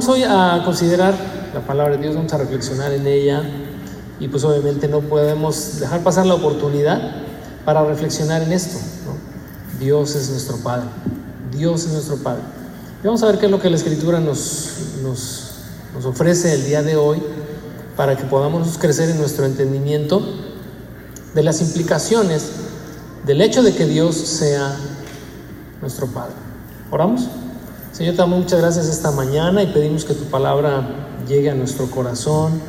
Vamos hoy a considerar la palabra de Dios, vamos a reflexionar en ella y pues obviamente no podemos dejar pasar la oportunidad para reflexionar en esto. Dios es nuestro Padre, Dios es nuestro Padre. Y vamos a ver qué es lo que la Escritura nos, nos, nos ofrece el día de hoy para que podamos crecer en nuestro entendimiento de las implicaciones del hecho de que Dios sea nuestro Padre. ¿Oramos? Señor, te damos muchas gracias esta mañana y pedimos que tu palabra llegue a nuestro corazón,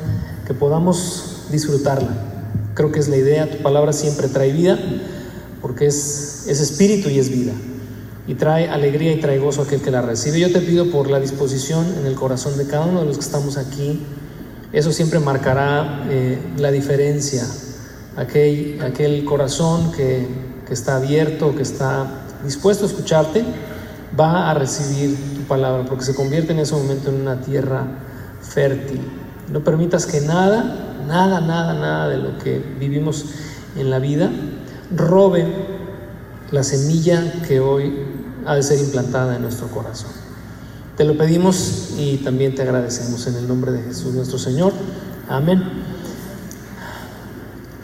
que podamos disfrutarla. Creo que es la idea, tu palabra siempre trae vida, porque es, es espíritu y es vida. Y trae alegría y trae gozo a aquel que la recibe. Yo te pido por la disposición en el corazón de cada uno de los que estamos aquí. Eso siempre marcará eh, la diferencia. Aquel, aquel corazón que, que está abierto, que está dispuesto a escucharte va a recibir tu palabra, porque se convierte en ese momento en una tierra fértil. No permitas que nada, nada, nada, nada de lo que vivimos en la vida robe la semilla que hoy ha de ser implantada en nuestro corazón. Te lo pedimos y también te agradecemos en el nombre de Jesús nuestro Señor. Amén.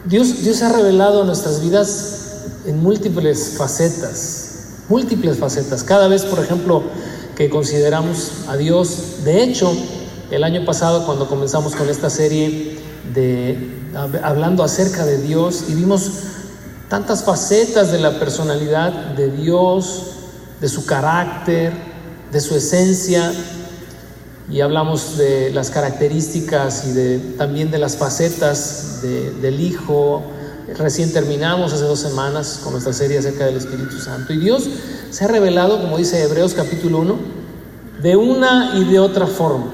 Dios, Dios ha revelado nuestras vidas en múltiples facetas múltiples facetas. Cada vez, por ejemplo, que consideramos a Dios, de hecho, el año pasado cuando comenzamos con esta serie de hablando acerca de Dios y vimos tantas facetas de la personalidad de Dios, de su carácter, de su esencia, y hablamos de las características y de, también de las facetas del Hijo, Recién terminamos hace dos semanas con nuestra serie acerca del Espíritu Santo. Y Dios se ha revelado, como dice Hebreos capítulo 1, de una y de otra forma.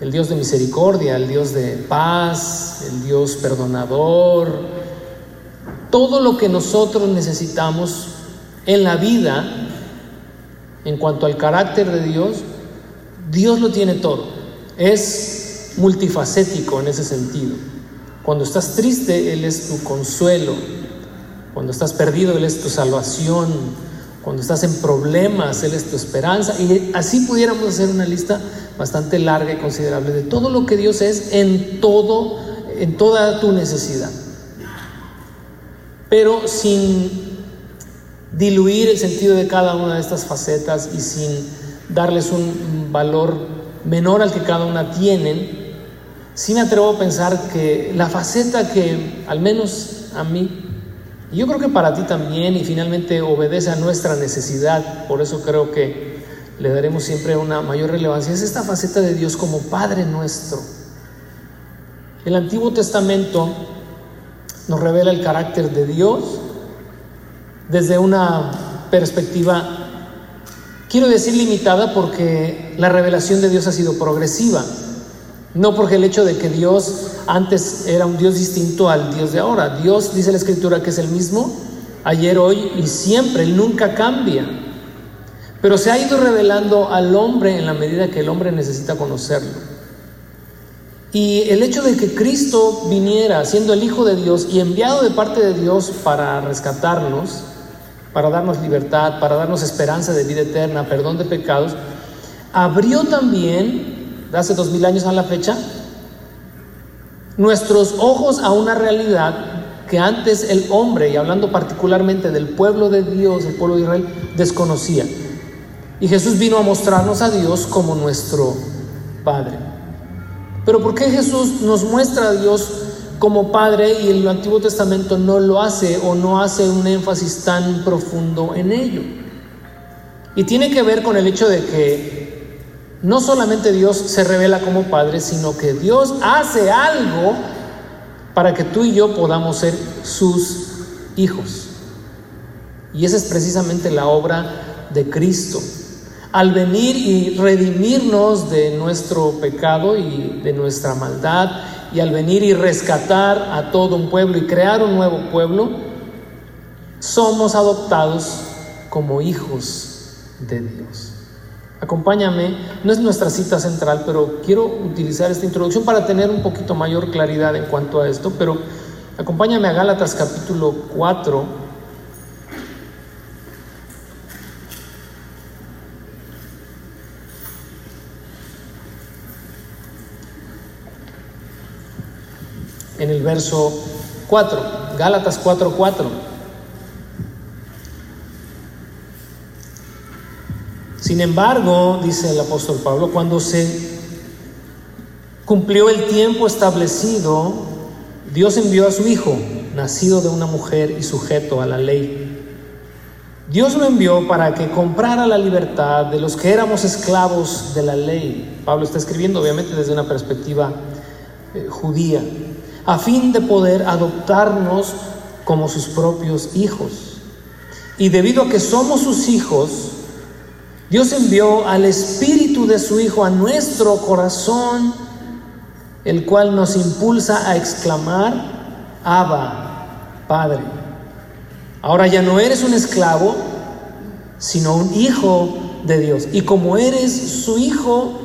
El Dios de misericordia, el Dios de paz, el Dios perdonador. Todo lo que nosotros necesitamos en la vida, en cuanto al carácter de Dios, Dios lo tiene todo. Es multifacético en ese sentido. Cuando estás triste, Él es tu consuelo. Cuando estás perdido, Él es tu salvación. Cuando estás en problemas, Él es tu esperanza. Y así pudiéramos hacer una lista bastante larga y considerable de todo lo que Dios es en todo, en toda tu necesidad. Pero sin diluir el sentido de cada una de estas facetas y sin darles un valor menor al que cada una tienen, sí me atrevo a pensar que la faceta que, al menos a mí, y yo creo que para ti también, y finalmente obedece a nuestra necesidad, por eso creo que le daremos siempre una mayor relevancia, es esta faceta de Dios como Padre nuestro. El Antiguo Testamento nos revela el carácter de Dios desde una perspectiva, quiero decir limitada, porque la revelación de Dios ha sido progresiva. No porque el hecho de que Dios antes era un Dios distinto al Dios de ahora. Dios, dice la Escritura, que es el mismo ayer, hoy y siempre. Él nunca cambia. Pero se ha ido revelando al hombre en la medida que el hombre necesita conocerlo. Y el hecho de que Cristo viniera siendo el Hijo de Dios y enviado de parte de Dios para rescatarnos, para darnos libertad, para darnos esperanza de vida eterna, perdón de pecados, abrió también hace dos mil años a la fecha, nuestros ojos a una realidad que antes el hombre, y hablando particularmente del pueblo de Dios, el pueblo de Israel, desconocía. Y Jesús vino a mostrarnos a Dios como nuestro Padre. Pero ¿por qué Jesús nos muestra a Dios como Padre y el Antiguo Testamento no lo hace o no hace un énfasis tan profundo en ello? Y tiene que ver con el hecho de que no solamente Dios se revela como Padre, sino que Dios hace algo para que tú y yo podamos ser sus hijos. Y esa es precisamente la obra de Cristo. Al venir y redimirnos de nuestro pecado y de nuestra maldad, y al venir y rescatar a todo un pueblo y crear un nuevo pueblo, somos adoptados como hijos de Dios. Acompáñame, no es nuestra cita central, pero quiero utilizar esta introducción para tener un poquito mayor claridad en cuanto a esto, pero acompáñame a Gálatas capítulo 4. En el verso 4, Gálatas 4:4. 4. Sin embargo, dice el apóstol Pablo, cuando se cumplió el tiempo establecido, Dios envió a su Hijo, nacido de una mujer y sujeto a la ley. Dios lo envió para que comprara la libertad de los que éramos esclavos de la ley. Pablo está escribiendo obviamente desde una perspectiva eh, judía, a fin de poder adoptarnos como sus propios hijos. Y debido a que somos sus hijos, Dios envió al Espíritu de su Hijo a nuestro corazón, el cual nos impulsa a exclamar, Abba, Padre. Ahora ya no eres un esclavo, sino un hijo de Dios. Y como eres su hijo,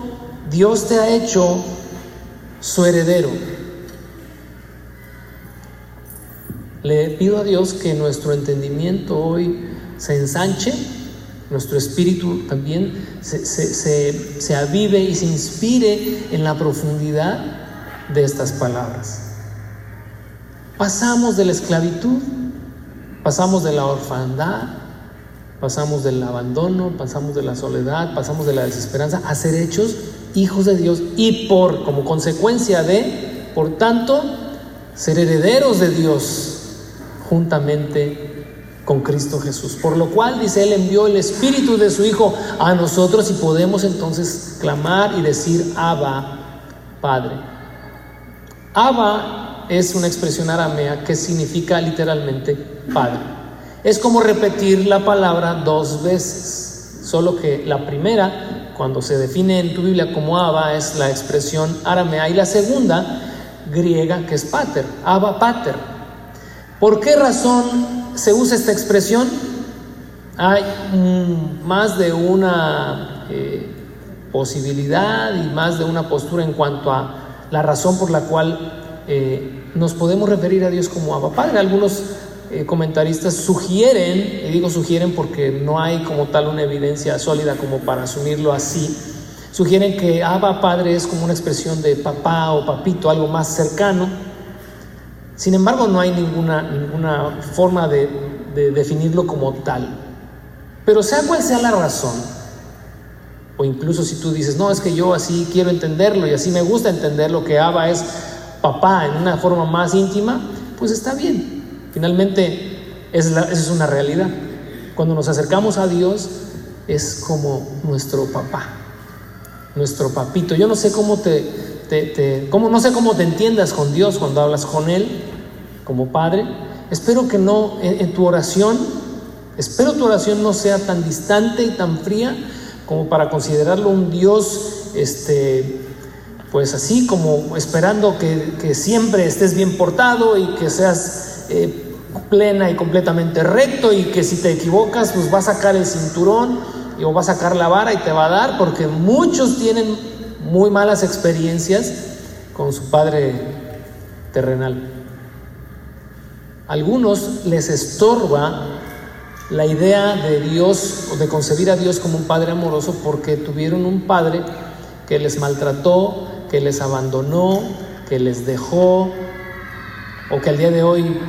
Dios te ha hecho su heredero. Le pido a Dios que nuestro entendimiento hoy se ensanche nuestro espíritu también se, avive y se inspire en la profundidad de estas palabras. Pasamos de la esclavitud, pasamos de la orfandad, pasamos del abandono, pasamos de la soledad, pasamos de la desesperanza a ser hechos hijos de Dios y por como consecuencia de, por tanto, ser herederos de Dios juntamente con Cristo Jesús. Por lo cual, dice, Él envió el Espíritu de su Hijo a nosotros y podemos entonces clamar y decir, Abba, Padre. Abba es una expresión aramea que significa literalmente Padre. Es como repetir la palabra dos veces, solo que la primera, cuando se define en tu Biblia como Abba, es la expresión aramea y la segunda, griega, que es pater, Abba pater. ¿Por qué razón se usa esta expresión, hay más de una eh, posibilidad y más de una postura en cuanto a la razón por la cual eh, nos podemos referir a Dios como Abba Padre. Algunos eh, comentaristas sugieren, y digo sugieren porque no hay como tal una evidencia sólida como para asumirlo así, sugieren que Abba Padre es como una expresión de papá o papito, algo más cercano sin embargo, no hay ninguna, ninguna forma de, definirlo como tal. Pero sea cual sea la razón, o incluso si tú dices, no, es que yo así quiero entenderlo y así me gusta entender lo que Abba es papá en una forma más íntima, pues está bien. Finalmente, esa es una realidad. Cuando nos acercamos a Dios, es como nuestro papá, nuestro papito. Yo no sé cómo te, te, cómo, no sé cómo te entiendas con Dios cuando hablas con Él, como Padre. Espero que no, en, tu oración, espero tu oración no sea tan distante y tan fría como para considerarlo un Dios, este, pues así como esperando que, siempre estés bien portado y que seas eh, plena y completamente recto y que si te equivocas, pues va a sacar el cinturón y o va a sacar la vara y te va a dar, porque muchos tienen muy malas experiencias con su padre terrenal algunos les estorba la idea de Dios o de concebir a Dios como un padre amoroso porque tuvieron un padre que les maltrató, que les abandonó, que les dejó o que al día de hoy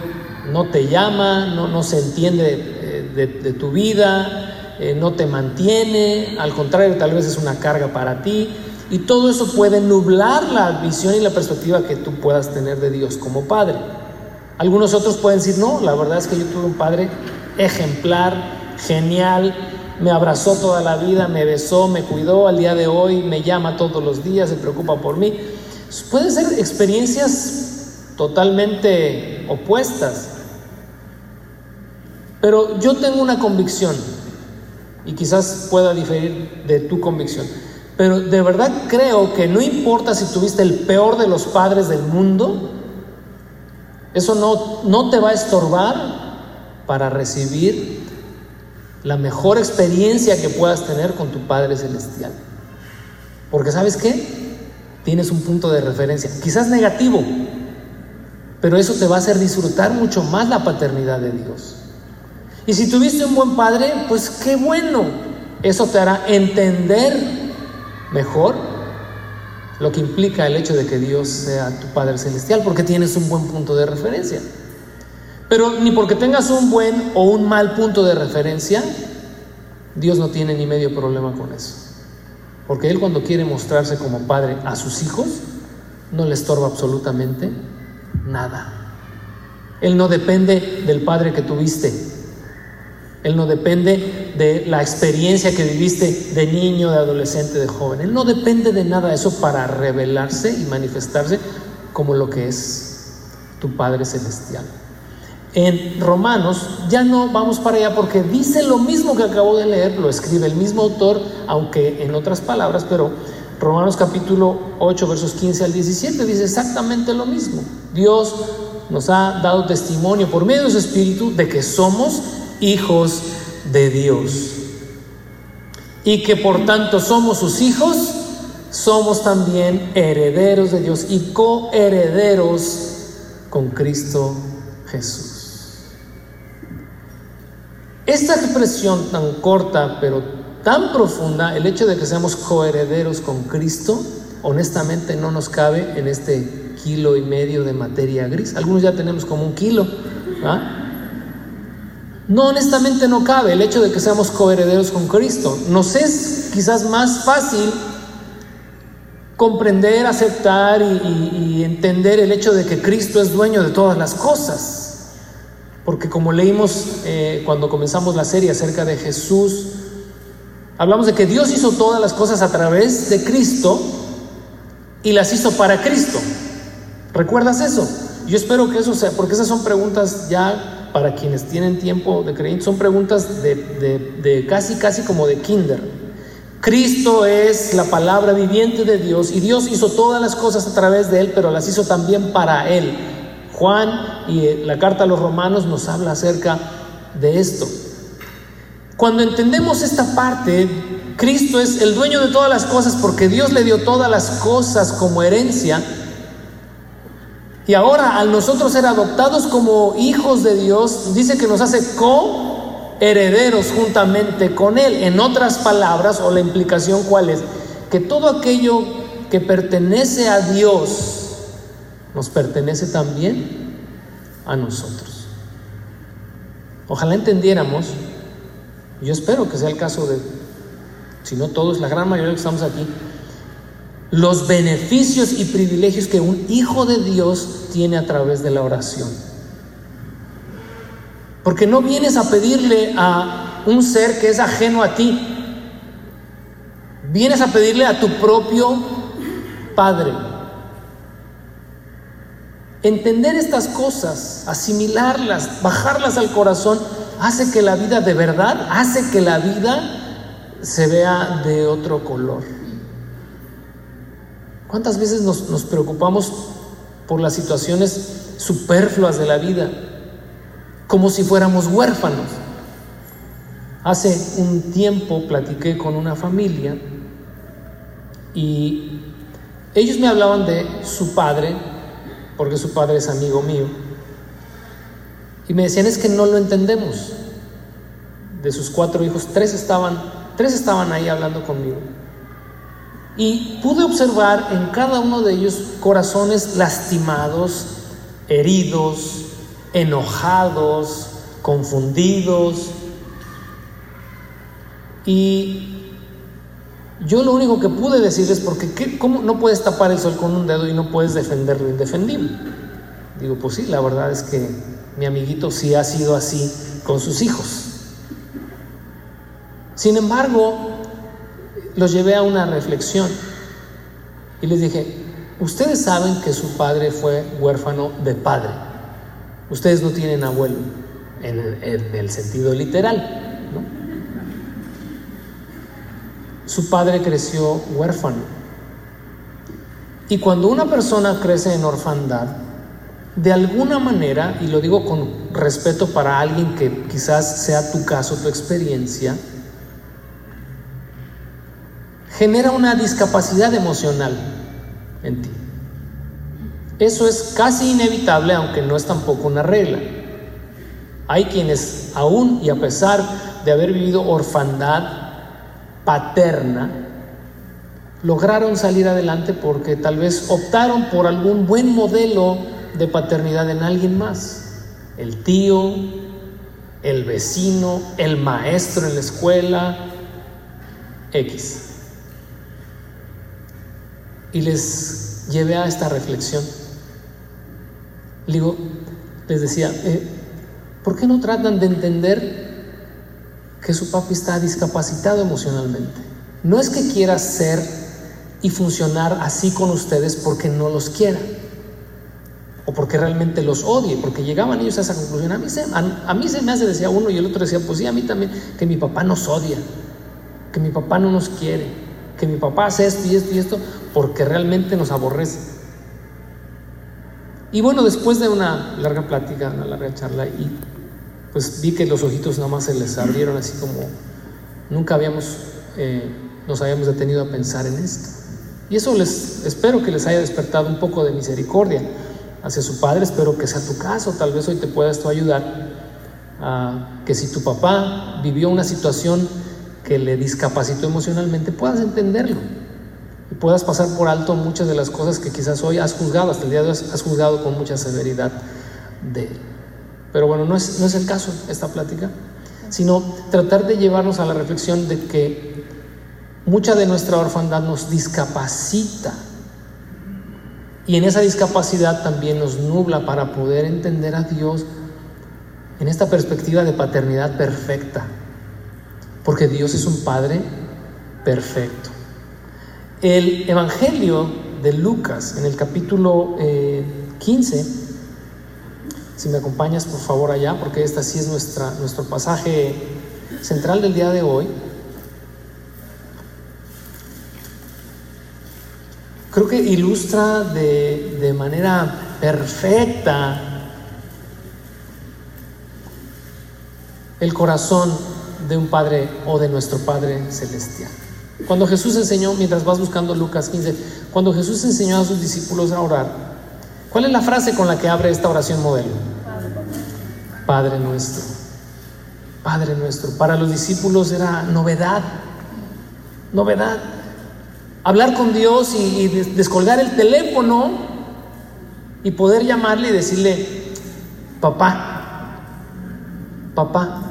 no te llama, no, se entiende de, tu vida, eh, no te mantiene, al contrario, tal vez es una carga para ti. Y todo eso puede nublar la visión y la perspectiva que tú puedas tener de Dios como Padre. Algunos otros pueden decir, no, la verdad es que yo tuve un padre ejemplar, genial, me abrazó toda la vida, me besó, me cuidó, al día de hoy me llama todos los días, se preocupa por mí. Pueden ser experiencias totalmente opuestas, pero yo tengo una convicción y quizás pueda diferir de tu convicción, pero de verdad creo que no importa si tuviste el peor de los padres del mundo, eso no, no te va a estorbar para recibir la mejor experiencia que puedas tener con tu Padre Celestial. Porque sabes qué? Tienes un punto de referencia, quizás negativo, pero eso te va a hacer disfrutar mucho más la paternidad de Dios. Y si tuviste un buen padre, pues qué bueno. Eso te hará entender mejor lo que implica el hecho de que Dios sea tu Padre Celestial, porque tienes un buen punto de referencia. Pero ni porque tengas un buen o un mal punto de referencia, Dios no tiene ni medio problema con eso. Porque Él cuando quiere mostrarse como Padre a sus hijos, no le estorba absolutamente nada. Él no depende del Padre que tuviste. Él no depende de la experiencia que viviste de niño, de adolescente, de joven. Él no depende de nada de eso para revelarse y manifestarse como lo que es tu Padre Celestial. En Romanos ya no vamos para allá porque dice lo mismo que acabo de leer, lo escribe el mismo autor, aunque en otras palabras, pero Romanos capítulo 8 versos 15 al 17 dice exactamente lo mismo. Dios nos ha dado testimonio por medio de su Espíritu de que somos hijos de Dios. Y que por tanto somos sus hijos, somos también herederos de Dios y coherederos con Cristo Jesús. Esta expresión tan corta pero tan profunda, el hecho de que seamos coherederos con Cristo, honestamente no nos cabe en este kilo y medio de materia gris. Algunos ya tenemos como un kilo. No, honestamente no cabe el hecho de que seamos coherederos con Cristo. Nos es quizás más fácil comprender, aceptar y, entender el hecho de que Cristo es dueño de todas las cosas. Porque como leímos eh, cuando comenzamos la serie acerca de Jesús, hablamos de que Dios hizo todas las cosas a través de Cristo y las hizo para Cristo. ¿Recuerdas eso? Yo espero que eso sea, porque esas son preguntas ya para quienes tienen tiempo de creer, son preguntas de, de casi, casi como de kinder. Cristo es la palabra viviente de Dios y Dios hizo todas las cosas a través de Él, pero las hizo también para Él. Juan y eh, la carta a los romanos nos habla acerca de esto. Cuando entendemos esta parte, Cristo es el dueño de todas las cosas porque Dios le dio todas las cosas como herencia. Y ahora al nosotros ser adoptados como hijos de Dios, dice que nos hace co-herederos juntamente con Él. En otras palabras, o la implicación cuál es, que todo aquello que pertenece a Dios nos pertenece también a nosotros. Ojalá entendiéramos, yo espero que sea el caso de, si no todos, la gran mayoría que estamos aquí, los beneficios y privilegios que un hijo de Dios tiene a través de la oración. Porque no vienes a pedirle a un ser que es ajeno a ti, vienes a pedirle a tu propio Padre. Entender estas cosas, asimilarlas, bajarlas al corazón, hace que la vida de verdad, hace que la vida se vea de otro color. ¿Cuántas veces nos, preocupamos por las situaciones superfluas de la vida? Como si fuéramos huérfanos. Hace un tiempo platiqué con una familia y ellos me hablaban de su padre, porque su padre es amigo mío, y me decían es que no lo entendemos. De sus cuatro hijos, tres estaban, tres estaban ahí hablando conmigo. Y pude observar en cada uno de ellos corazones lastimados, heridos, enojados, confundidos. Y yo lo único que pude decir es porque ¿cómo no puedes tapar el sol con un dedo y no puedes defender lo indefendible? Digo, pues sí, la verdad es que mi amiguito sí ha sido así con sus hijos. Sin embargo, los llevé a una reflexión y les dije, ustedes saben que su padre fue huérfano de padre, ustedes no tienen abuelo en el, sentido literal, Su padre creció huérfano. Y cuando una persona crece en orfandad, de alguna manera, y lo digo con respeto para alguien que quizás sea tu caso, tu experiencia, genera una discapacidad emocional en ti. Eso es casi inevitable, aunque no es tampoco una regla. Hay quienes aún y a pesar de haber vivido orfandad paterna, lograron salir adelante porque tal vez optaron por algún buen modelo de paternidad en alguien más. El tío, el vecino, el maestro en la escuela, X. Y les llevé a esta reflexión. Digo, les decía, eh, ¿por qué no tratan de entender que su papi está discapacitado emocionalmente? No es que quiera ser y funcionar así con ustedes porque no los quiera o porque realmente los odie, porque llegaban ellos a esa conclusión. A mí, se, a, mí se me hace, decía uno, y el otro decía, pues sí, a mí también, que mi papá nos odia, que mi papá no nos quiere, que mi papá hace esto y esto y esto, porque realmente nos aborrece. Y bueno, después de una larga plática, una larga charla, y pues vi que los ojitos nada más se les abrieron así como nunca habíamos, eh, nos habíamos detenido a pensar en esto. Y eso les espero que les haya despertado un poco de misericordia hacia su padre. Espero que sea tu caso. Tal vez hoy te pueda esto ayudar a que si tu papá vivió una situación que le discapacitó emocionalmente, puedas entenderlo y puedas pasar por alto muchas de las cosas que quizás hoy has juzgado, hasta el día de hoy has juzgado con mucha severidad de él. Pero bueno, no es, no es el caso esta plática, sino tratar de llevarnos a la reflexión de que mucha de nuestra orfandad nos discapacita y en esa discapacidad también nos nubla para poder entender a Dios en esta perspectiva de paternidad perfecta. Porque Dios es un Padre perfecto. El Evangelio de Lucas, en el capítulo 15, eh, si me acompañas por favor allá, porque este sí es nuestra, nuestro pasaje central del día de hoy. creo que ilustra de, manera perfecta el corazón de un Padre o de nuestro Padre Celestial. Cuando Jesús enseñó, mientras vas buscando Lucas 15, cuando Jesús enseñó a sus discípulos a orar, ¿cuál es la frase con la que abre esta oración modelo? Padre nuestro. Padre nuestro. Para los discípulos era novedad. Novedad hablar con Dios y, descolgar el teléfono y poder llamarle y decirle, papá, papá.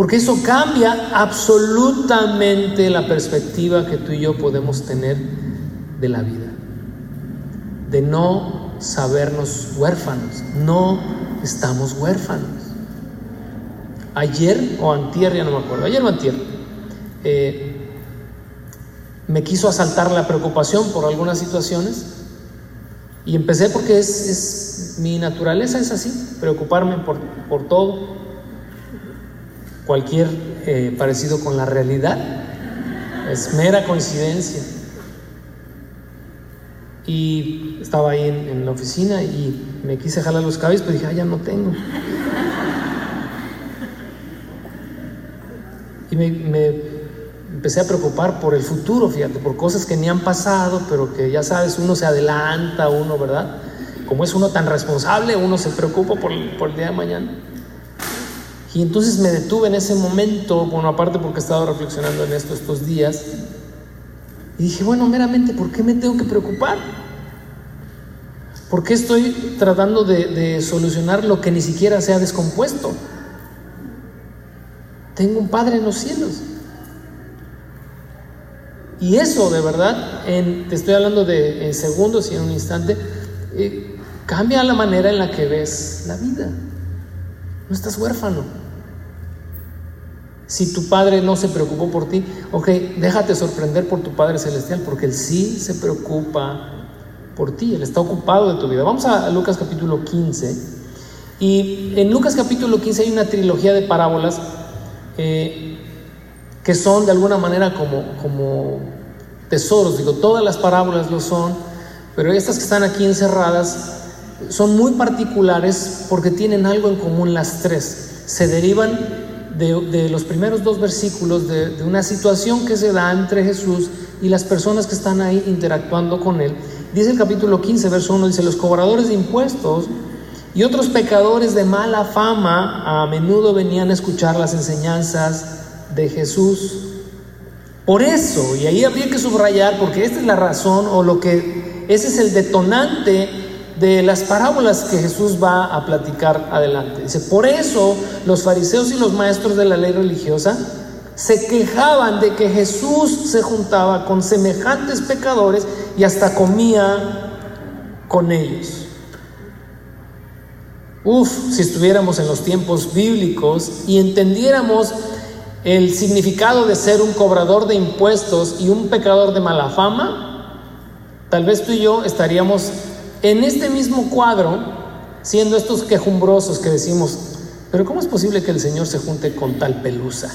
Porque eso cambia absolutamente la perspectiva que tú y yo podemos tener de la vida. De no sabernos huérfanos. No estamos huérfanos. Ayer o antier, ya no me acuerdo, ayer o antier, eh, me quiso asaltar la preocupación por algunas situaciones y empecé porque es, mi naturaleza es así, preocuparme por, todo, cualquier eh, parecido con la realidad, es mera coincidencia. Y estaba ahí en, la oficina y me quise jalar los cabellos, pero dije, ah, ya no tengo. Y me empecé a preocupar por el futuro, fíjate, por cosas que ni han pasado, pero que ya sabes, uno se adelanta, uno, ¿verdad? Como es uno tan responsable, uno se preocupa por, por el día de mañana. Y entonces me detuve en ese momento, bueno, aparte porque he estado reflexionando en esto estos días, y dije, bueno, meramente, ¿por qué me tengo que preocupar? ¿Por qué estoy tratando de, solucionar lo que ni siquiera se ha descompuesto? Tengo un Padre en los cielos. Y eso de verdad, te estoy hablando de en segundos y en un instante, eh, cambia la manera en la que ves la vida. No estás huérfano. Si tu padre no se preocupó por ti, ok, déjate sorprender por tu Padre Celestial, porque Él sí se preocupa por ti, Él está ocupado de tu vida. Vamos a Lucas capítulo 15. Y en Lucas capítulo 15 hay una trilogía de parábolas eh, que son de alguna manera como, como tesoros. Digo, todas las parábolas lo son, pero estas que están aquí encerradas son muy particulares porque tienen algo en común las tres. Se derivan de, los primeros dos versículos de, de, una situación que se da entre Jesús y las personas que están ahí interactuando con él. Dice el capítulo 15, verso 1, dice, los cobradores de impuestos y otros pecadores de mala fama a menudo venían a escuchar las enseñanzas de Jesús. Por eso, y ahí habría que subrayar, porque esta es la razón o lo que, ese es el detonante de las parábolas que Jesús va a platicar adelante. Dice, por eso los fariseos y los maestros de la ley religiosa se quejaban de que Jesús se juntaba con semejantes pecadores y hasta comía con ellos. Uf, si estuviéramos en los tiempos bíblicos y entendiéramos el significado de ser un cobrador de impuestos y un pecador de mala fama, tal vez tú y yo estaríamos en este mismo cuadro siendo estos quejumbrosos que decimos, pero ¿cómo es posible que el Señor se junte con tal pelusa?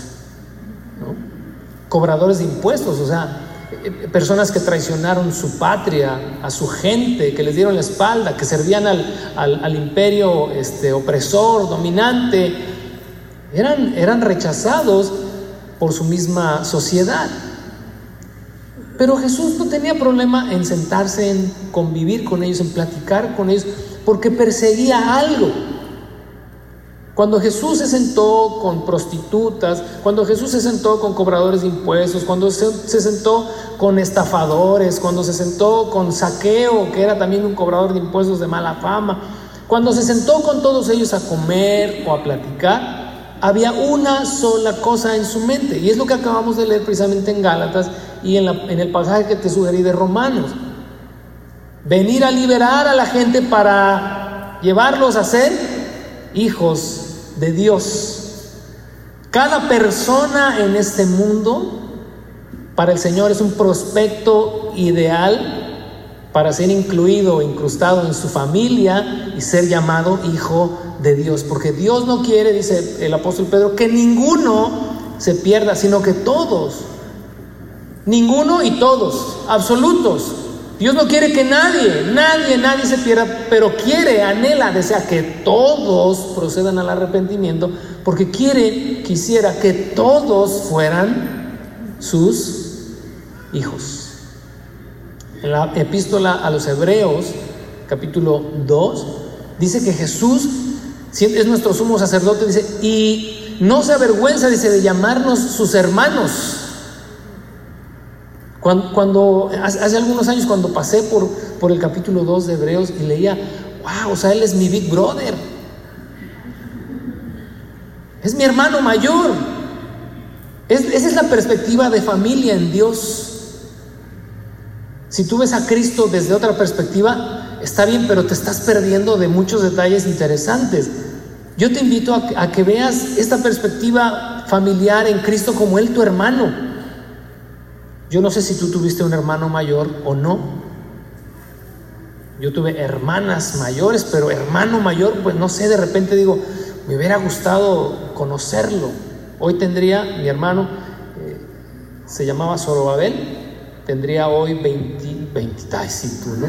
Cobradores de impuestos, o sea, eh, personas que traicionaron su patria, a su gente, que les dieron la espalda, que servían al, al, imperio este, opresor, dominante, eran, eran rechazados por su misma sociedad. Pero Jesús no tenía problema en sentarse, en convivir con ellos, en platicar con ellos, porque perseguía algo. Cuando Jesús se sentó con prostitutas, cuando Jesús se sentó con cobradores de impuestos, cuando se, sentó con estafadores, cuando se sentó con saqueo, que era también un cobrador de impuestos de mala fama, cuando se sentó con todos ellos a comer o a platicar, había una sola cosa en su mente. Y es lo que acabamos de leer precisamente en Gálatas y en, el pasaje que te sugerí de Romanos. Venir a liberar a la gente para llevarlos a ser hijos de Dios. Cada persona en este mundo para el Señor es un prospecto ideal para ser incluido, incrustado en su familia y ser llamado hijo de Dios. Porque Dios no quiere, dice el apóstol Pedro, que ninguno se pierda, sino que todos, ninguno y todos, absolutos, Dios no quiere que nadie, nadie, nadie se pierda, pero quiere, anhela, desea que todos procedan al arrepentimiento, porque quiere, quisiera que todos fueran sus hijos. En la epístola a los Hebreos, capítulo 2, dice que Jesús es nuestro sumo sacerdote, dice, y no se avergüenza, dice, de llamarnos sus hermanos. Cuando, hace algunos años cuando pasé por, por el capítulo 2 de Hebreos y leía, wow, o sea, él es mi big brother. Es mi hermano mayor. esa es la perspectiva de familia en Dios. Si tú ves a Cristo desde otra perspectiva, está bien, pero te estás perdiendo de muchos detalles interesantes. Yo te invito a, que veas esta perspectiva familiar en Cristo como Él tu hermano. Yo no sé si tú tuviste un hermano mayor o no. Yo tuve hermanas mayores, pero hermano mayor, pues no sé, de repente digo, me hubiera gustado conocerlo. Hoy tendría, mi hermano, eh, se llamaba Zorobabel, tendría hoy 20, 20, ay, sí, tú, ¿no?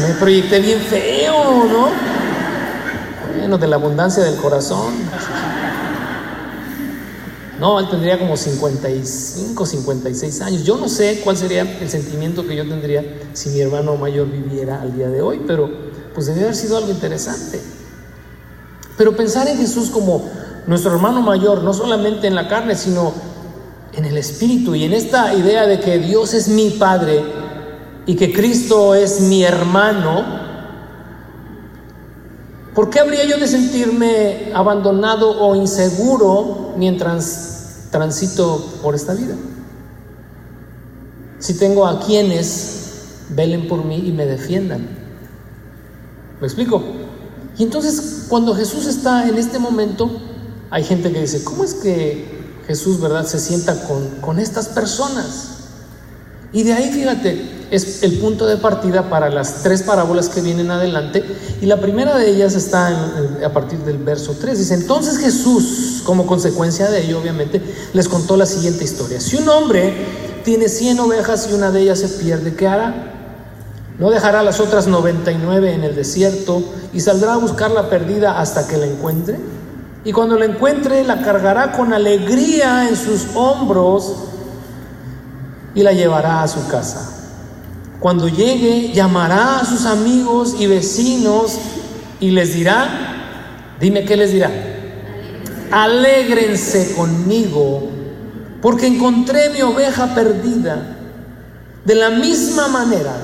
Me proyecté bien feo, ¿no? Bueno, de la abundancia del corazón. No, él tendría como 55, 56 años. Yo no sé cuál sería el sentimiento que yo tendría si mi hermano mayor viviera al día de hoy, pero pues debe haber sido algo interesante. Pero pensar en Jesús como nuestro hermano mayor, no solamente en la carne, sino en el espíritu y en esta idea de que Dios es mi Padre y que Cristo es mi hermano, ¿por qué habría yo de sentirme abandonado o inseguro mientras transito por esta vida. Si tengo a quienes velen por mí y me defiendan. ¿Me explico? Y entonces cuando Jesús está en este momento, hay gente que dice, ¿cómo es que Jesús, verdad, se sienta con, con estas personas? Y de ahí, fíjate, es el punto de partida para las tres parábolas que vienen adelante. Y la primera de ellas está a partir del verso 3. Dice, entonces Jesús, como consecuencia de ello, obviamente, les contó la siguiente historia. Si un hombre tiene 100 ovejas y una de ellas se pierde, ¿qué hará? No dejará las otras 99 en el desierto y saldrá a buscar la perdida hasta que la encuentre. Y cuando la encuentre, la cargará con alegría en sus hombros y la llevará a su casa. Cuando llegue, llamará a sus amigos y vecinos y les dirá, dime qué les dirá, alégrense conmigo porque encontré mi oveja perdida. De la misma manera,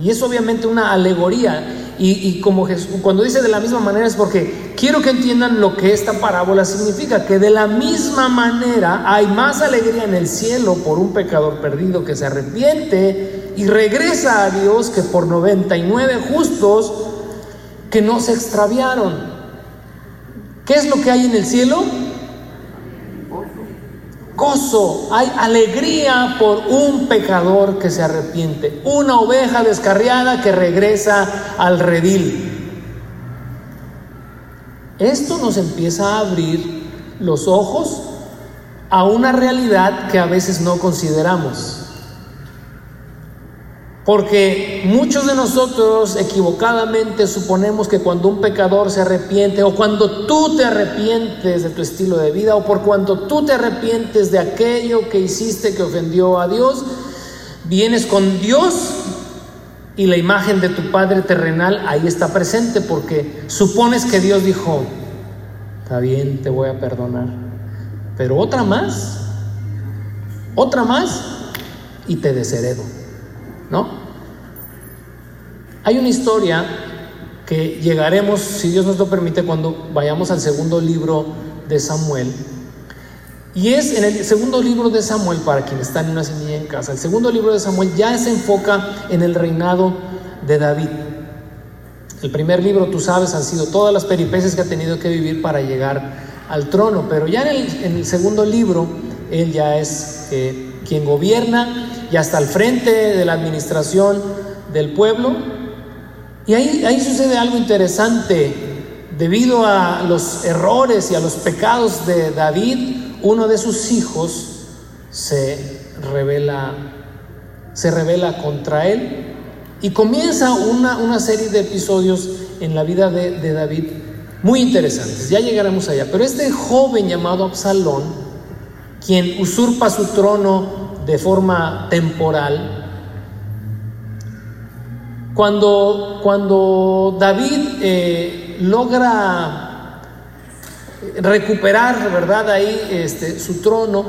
y es obviamente una alegoría, y, como Jesús, cuando dice de la misma manera es porque quiero que entiendan lo que esta parábola significa, que de la misma manera hay más alegría en el cielo por un pecador perdido que se arrepiente y regresa a Dios que por 99 justos que no se extraviaron. ¿Qué es lo que hay en el cielo? Hay alegría por un pecador que se arrepiente, una oveja descarriada que regresa al redil. Esto nos empieza a abrir los ojos a una realidad que a veces no consideramos. Porque muchos de nosotros equivocadamente suponemos que cuando un pecador se arrepiente o cuando tú te arrepientes de tu estilo de vida o por cuanto tú te arrepientes de aquello que hiciste que ofendió a Dios, vienes con Dios y la imagen de tu Padre terrenal ahí está presente porque supones que Dios dijo, está bien, te voy a perdonar, pero otra más, otra más y te desheredo. ¿no? Hay una historia que llegaremos, si Dios nos lo permite, cuando vayamos al segundo libro de Samuel. Y es en el segundo libro de Samuel, para quienes están en una semilla en casa, el segundo libro de Samuel ya se enfoca en el reinado de David. El primer libro, tú sabes, han sido todas las peripecias que ha tenido que vivir para llegar al trono, pero ya en el, segundo libro, él ya es eh, quien gobierna y hasta el frente de la administración del pueblo. Y ahí, sucede algo interesante. Debido a los errores y a los pecados de David, uno de sus hijos se revela, se revela contra él y comienza una, una serie de episodios en la vida de, David muy interesantes. Ya llegaremos allá. Pero este joven llamado Absalón, quien usurpa su trono de forma temporal. Cuando, cuando David eh, logra recuperar, ¿verdad? Ahí este, su trono,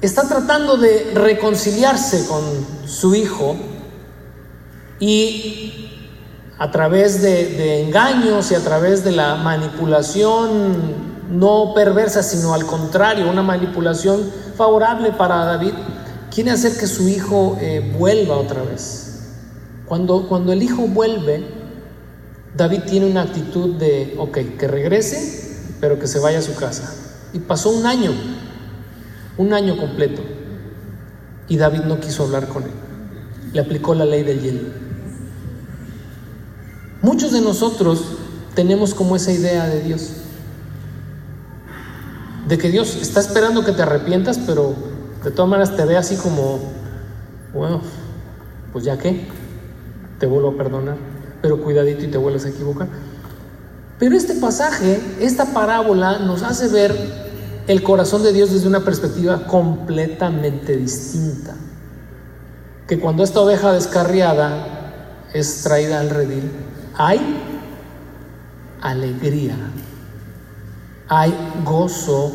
está tratando de reconciliarse con su hijo y a través de, engaños y a través de la manipulación no perversa, sino al contrario, una manipulación favorable para David, quiere hacer que su hijo eh, vuelva otra vez. Cuando, cuando el hijo vuelve, David tiene una actitud de, ok, que regrese, pero que se vaya a su casa. Y pasó un año, un año completo, y David no quiso hablar con él. Le aplicó la ley del hielo. Muchos de nosotros tenemos como esa idea de Dios de que Dios está esperando que te arrepientas, pero de todas maneras te ve así como, bueno, pues ya que, te vuelvo a perdonar, pero cuidadito y te vuelves a equivocar. Pero este pasaje, esta parábola nos hace ver el corazón de Dios desde una perspectiva completamente distinta. Que cuando esta oveja descarriada es traída al redil, hay alegría hay gozo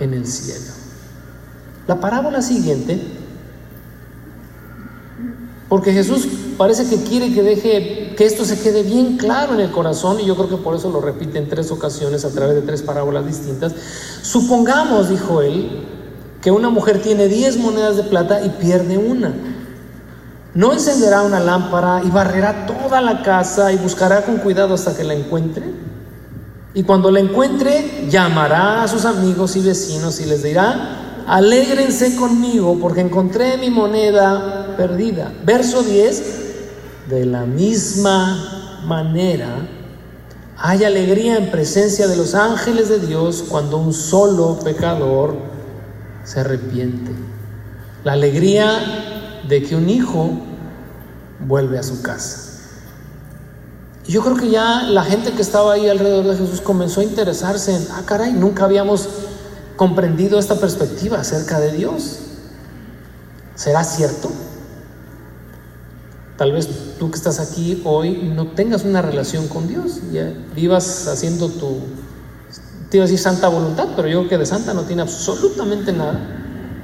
en el cielo. La parábola siguiente, porque Jesús parece que quiere que deje que esto se quede bien claro en el corazón y yo creo que por eso lo repite en tres ocasiones a través de tres parábolas distintas. Supongamos, dijo él, que una mujer tiene diez monedas de plata y pierde una. ¿No encenderá una lámpara y barrerá toda la casa y buscará con cuidado hasta que la encuentre? Y cuando la encuentre, llamará a sus amigos y vecinos y les dirá, alégrense conmigo porque encontré mi moneda perdida. Verso 10, de la misma manera, hay alegría en presencia de los ángeles de Dios cuando un solo pecador se arrepiente. La alegría de que un hijo vuelve a su casa. Y yo creo que ya la gente que estaba ahí alrededor de Jesús comenzó a interesarse en, ah, caray, nunca habíamos comprendido esta perspectiva acerca de Dios. ¿Será cierto? Tal vez tú que estás aquí hoy no tengas una relación con Dios, ya vivas haciendo tu te iba a decir santa voluntad, pero yo creo que de santa no tiene absolutamente nada,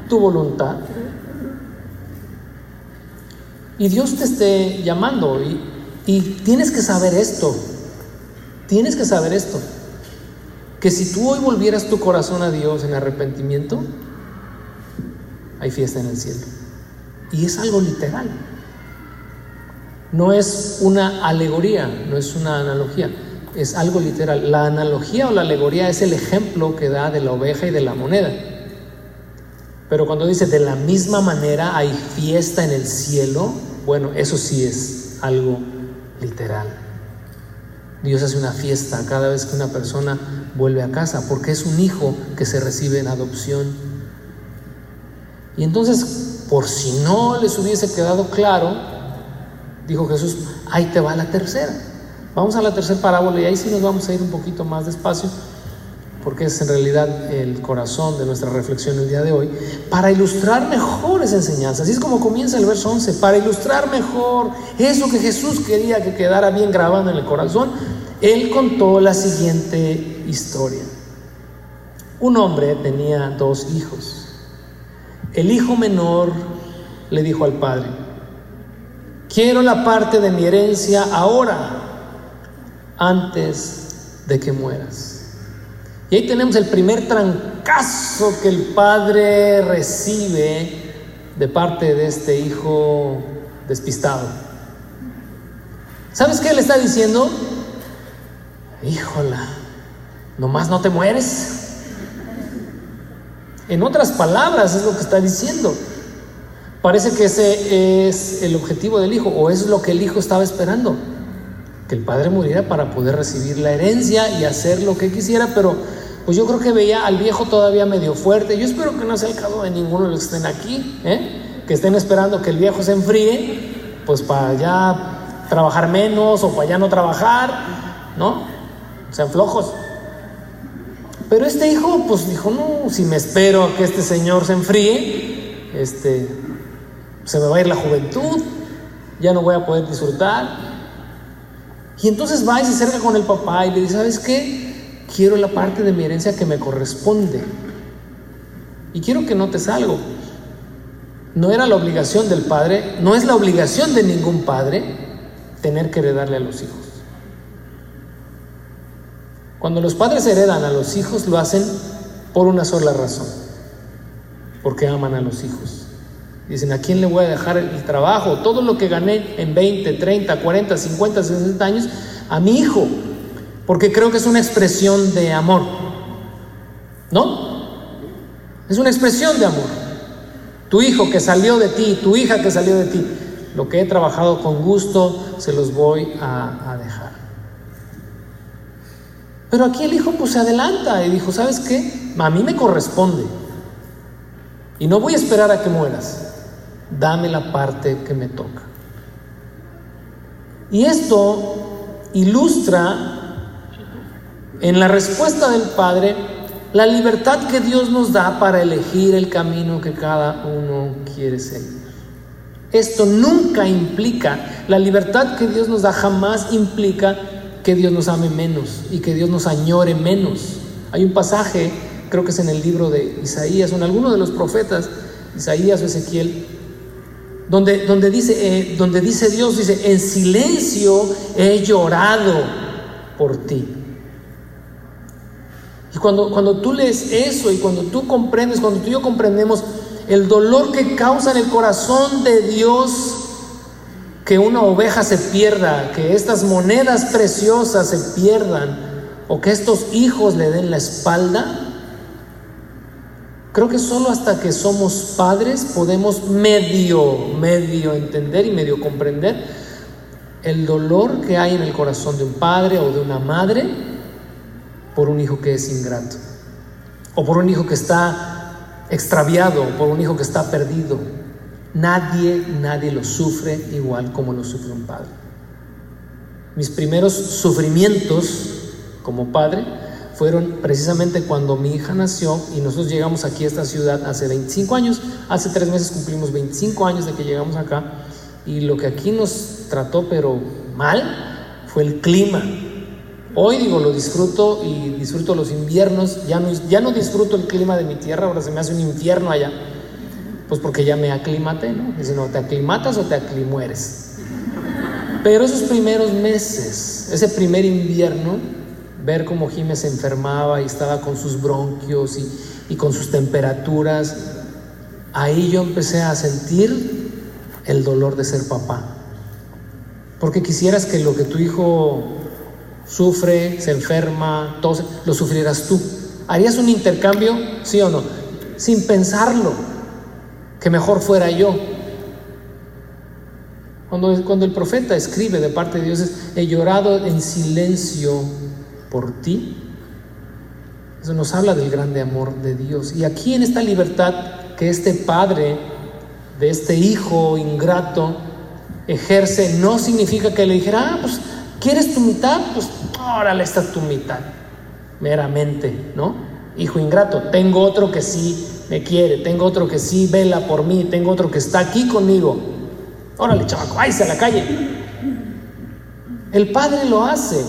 tu voluntad. Y Dios te esté llamando y, y tienes que saber esto, tienes que saber esto, que si tú hoy volvieras tu corazón a Dios en arrepentimiento, hay fiesta en el cielo. Y es algo literal. No es una alegoría, no es una analogía, es algo literal. La analogía o la alegoría es el ejemplo que da de la oveja y de la moneda. Pero cuando dice de la misma manera hay fiesta en el cielo, bueno, eso sí es algo literal. Dios hace una fiesta cada vez que una persona vuelve a casa, porque es un hijo que se recibe en adopción. Y entonces, por si no les hubiese quedado claro, dijo Jesús, ahí te va la tercera. Vamos a la tercera parábola y ahí sí nos vamos a ir un poquito más despacio, porque es en realidad el corazón de nuestra reflexión el día de hoy, para ilustrar mejores enseñanzas. Así es como comienza el verso 11, para ilustrar mejor eso que Jesús quería que quedara bien grabado en el corazón, él contó la siguiente historia. Un hombre tenía dos hijos. El hijo menor le dijo al padre, quiero la parte de mi herencia ahora antes de que mueras. Y ahí tenemos el primer trancazo que el padre recibe de parte de este hijo despistado. ¿Sabes qué le está diciendo? Híjola, nomás no te mueres. En otras palabras es lo que está diciendo. Parece que ese es el objetivo del hijo o es lo que el hijo estaba esperando que el padre muriera para poder recibir la herencia y hacer lo que quisiera, pero pues yo creo que veía al viejo todavía medio fuerte. Yo espero que no sea el caso de ninguno de los que estén aquí, ¿eh? que estén esperando que el viejo se enfríe, pues para ya trabajar menos o para ya no trabajar, ¿no? Sean flojos. Pero este hijo, pues dijo, no, si me espero a que este señor se enfríe, este, se me va a ir la juventud, ya no voy a poder disfrutar. Y entonces va y se acerca con el papá y le dice, ¿sabes qué? Quiero la parte de mi herencia que me corresponde. Y quiero que notes algo. No era la obligación del padre, no es la obligación de ningún padre tener que heredarle a los hijos. Cuando los padres heredan a los hijos, lo hacen por una sola razón, porque aman a los hijos. Dicen, ¿a quién le voy a dejar el trabajo? Todo lo que gané en 20, 30, 40, 50, 60 años, a mi hijo, porque creo que es una expresión de amor. ¿No? Es una expresión de amor. Tu hijo que salió de ti, tu hija que salió de ti, lo que he trabajado con gusto, se los voy a, dejar. Pero aquí el hijo pues se adelanta y dijo, ¿sabes qué? A mí me corresponde. Y no voy a esperar a que mueras dame la parte que me toca. Y esto ilustra en la respuesta del Padre la libertad que Dios nos da para elegir el camino que cada uno quiere seguir. Esto nunca implica, la libertad que Dios nos da jamás implica que Dios nos ame menos y que Dios nos añore menos. Hay un pasaje, creo que es en el libro de Isaías o en alguno de los profetas, Isaías o Ezequiel, donde, dice, eh, donde dice Dios, dice, en silencio he llorado por ti. Y cuando, cuando tú lees eso y cuando tú comprendes, cuando tú y yo comprendemos el dolor que causa en el corazón de Dios que una oveja se pierda, que estas monedas preciosas se pierdan o que estos hijos le den la espalda, Creo que solo hasta que somos padres podemos medio, medio entender y medio comprender el dolor que hay en el corazón de un padre o de una madre por un hijo que es ingrato, o por un hijo que está extraviado, o por un hijo que está perdido. Nadie, nadie lo sufre igual como lo sufre un padre. Mis primeros sufrimientos como padre fueron precisamente cuando mi hija nació y nosotros llegamos aquí a esta ciudad hace 25 años. Hace tres meses cumplimos 25 años de que llegamos acá y lo que aquí nos trató pero mal fue el clima. Hoy digo, lo disfruto y disfruto los inviernos, ya no, ya no disfruto el clima de mi tierra, ahora se me hace un infierno allá, pues porque ya me aclimaté, ¿no? Dice, no, te aclimatas o te aclimueres. Pero esos primeros meses, ese primer invierno, ver cómo Jiménez se enfermaba y estaba con sus bronquios y, con sus temperaturas, ahí yo empecé a sentir el dolor de ser papá. Porque quisieras que lo que tu hijo sufre, se enferma, todo, lo sufrieras tú. ¿Harías un intercambio? ¿Sí o no? Sin pensarlo, que mejor fuera yo. Cuando, el profeta escribe de parte de Dios, es, he llorado en silencio por ti. Eso nos habla del grande amor de Dios. Y aquí en esta libertad que este padre de este hijo ingrato ejerce, no significa que le dijera, ah, pues ¿Quieres tu mitad? Pues órale, está tu mitad. Meramente, ¿no? Hijo ingrato, tengo otro que sí me quiere, tengo otro que sí vela por mí, tengo otro que está aquí conmigo. Órale, chavaco, váyase a la calle. El padre lo hace,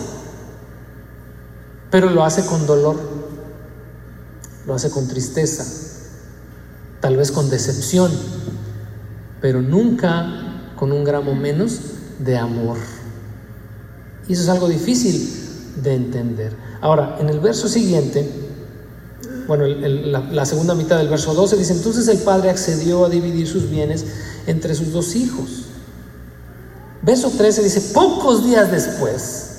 pero lo hace con dolor, lo hace con tristeza, tal vez con decepción, pero nunca con un gramo menos de amor. Y eso es algo difícil de entender. Ahora, en el verso siguiente, bueno, la, segunda mitad del verso 12 dice, entonces el padre accedió a dividir sus bienes entre sus dos hijos. Verso 13 dice, pocos días después.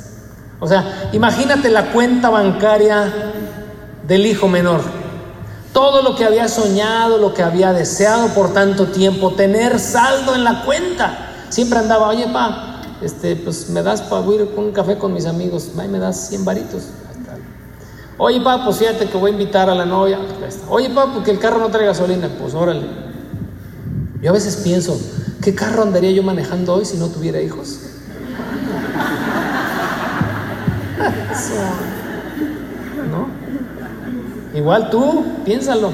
O sea, imagínate la cuenta bancaria del hijo menor. Todo lo que había soñado, lo que había deseado por tanto tiempo, tener saldo en la cuenta. Siempre andaba, oye, pa, este, pues me das para ir con un café con mis amigos, me das 100 varitos. Oye, papá, pues fíjate que voy a invitar a la novia. Oye, papá, porque el carro no trae gasolina. Pues órale. Yo a veces pienso, ¿qué carro andaría yo manejando hoy si no tuviera hijos? ¿No? Igual tú, piénsalo.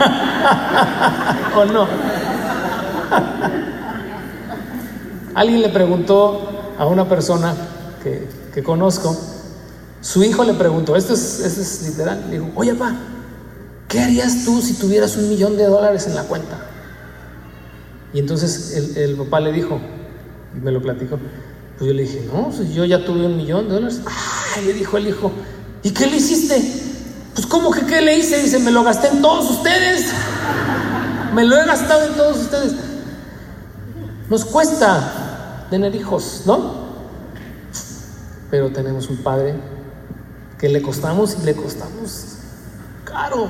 ¿O no? Alguien le preguntó a una persona que, conozco, su hijo le preguntó, esto es, es literal, le dijo, oye papá, ¿qué harías tú si tuvieras un millón de dólares en la cuenta? Y entonces el, papá le dijo, me lo platicó, pues yo le dije, no, pues yo ya tuve un millón de dólares. ¡Ay! Le dijo el hijo, ¿y qué le hiciste? Pues ¿cómo que qué le hice? Dice, me lo gasté en todos ustedes. Me lo he gastado en todos ustedes. Nos cuesta tener hijos, ¿no? Pero tenemos un padre que le costamos y le costamos caro.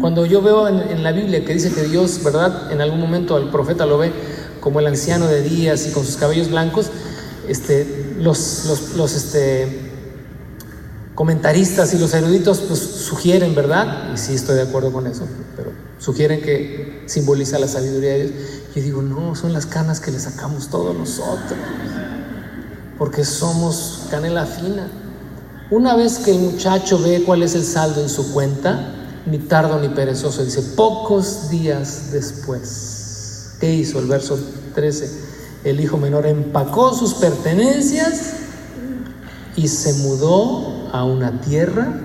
Cuando yo veo en, la Biblia que dice que Dios, ¿verdad? En algún momento al profeta lo ve como el anciano de días y con sus cabellos blancos, este, los, los, este, comentaristas y los eruditos pues, sugieren, ¿verdad? Y sí estoy de acuerdo con eso, pero sugieren que simboliza la sabiduría de Dios. Y digo, no, son las canas que le sacamos todos nosotros, porque somos canela fina. Una vez que el muchacho ve cuál es el saldo en su cuenta, ni tardo ni perezoso, dice, pocos días después, ¿qué hizo? El verso 13, el hijo menor empacó sus pertenencias y se mudó a una tierra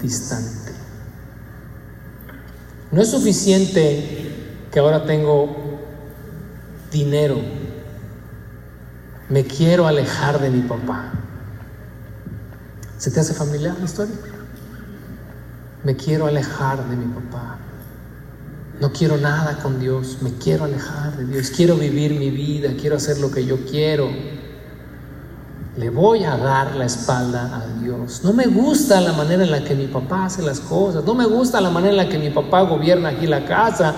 distante. No es suficiente que ahora tengo dinero. Me quiero alejar de mi papá. ¿Se te hace familiar la historia? Me quiero alejar de mi papá. No quiero nada con Dios, me quiero alejar de Dios, quiero vivir mi vida, quiero hacer lo que yo quiero. Le voy a dar la espalda a Dios. No me gusta la manera en la que mi papá hace las cosas, no me gusta la manera en la que mi papá gobierna aquí la casa,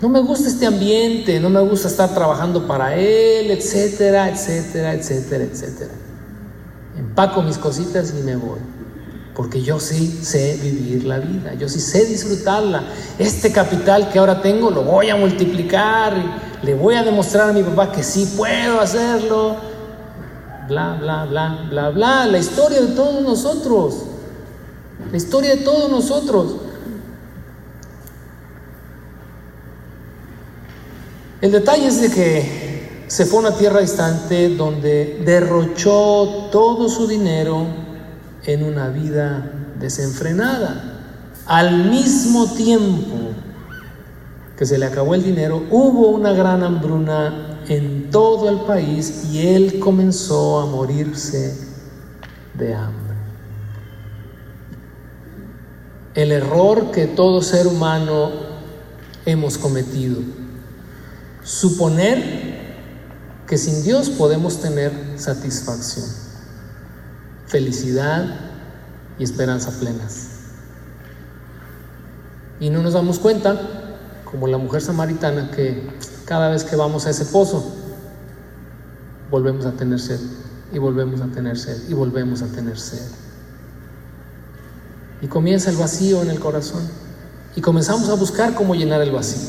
no me gusta este ambiente, no me gusta estar trabajando para él, etcétera, etcétera, etcétera, etcétera. Empaco mis cositas y me voy. Porque yo sí sé vivir la vida, yo sí sé disfrutarla. Este capital que ahora tengo lo voy a multiplicar le voy a demostrar a mi papá que sí puedo hacerlo. Bla, bla, bla, bla, bla. La historia de todos nosotros. La historia de todos nosotros. El detalle es de que se fue a una tierra distante donde derrochó todo su dinero en una vida desenfrenada. Al mismo tiempo que se le acabó el dinero, hubo una gran hambruna en todo el país y él comenzó a morirse de hambre. El error que todo ser humano hemos cometido. Suponer que sin Dios podemos tener satisfacción, felicidad y esperanza plenas. Y no nos damos cuenta, como la mujer samaritana, que cada vez que vamos a ese pozo, volvemos a tener sed, y volvemos a tener sed, y volvemos a tener sed. Y comienza el vacío en el corazón. Y comenzamos a buscar cómo llenar el vacío.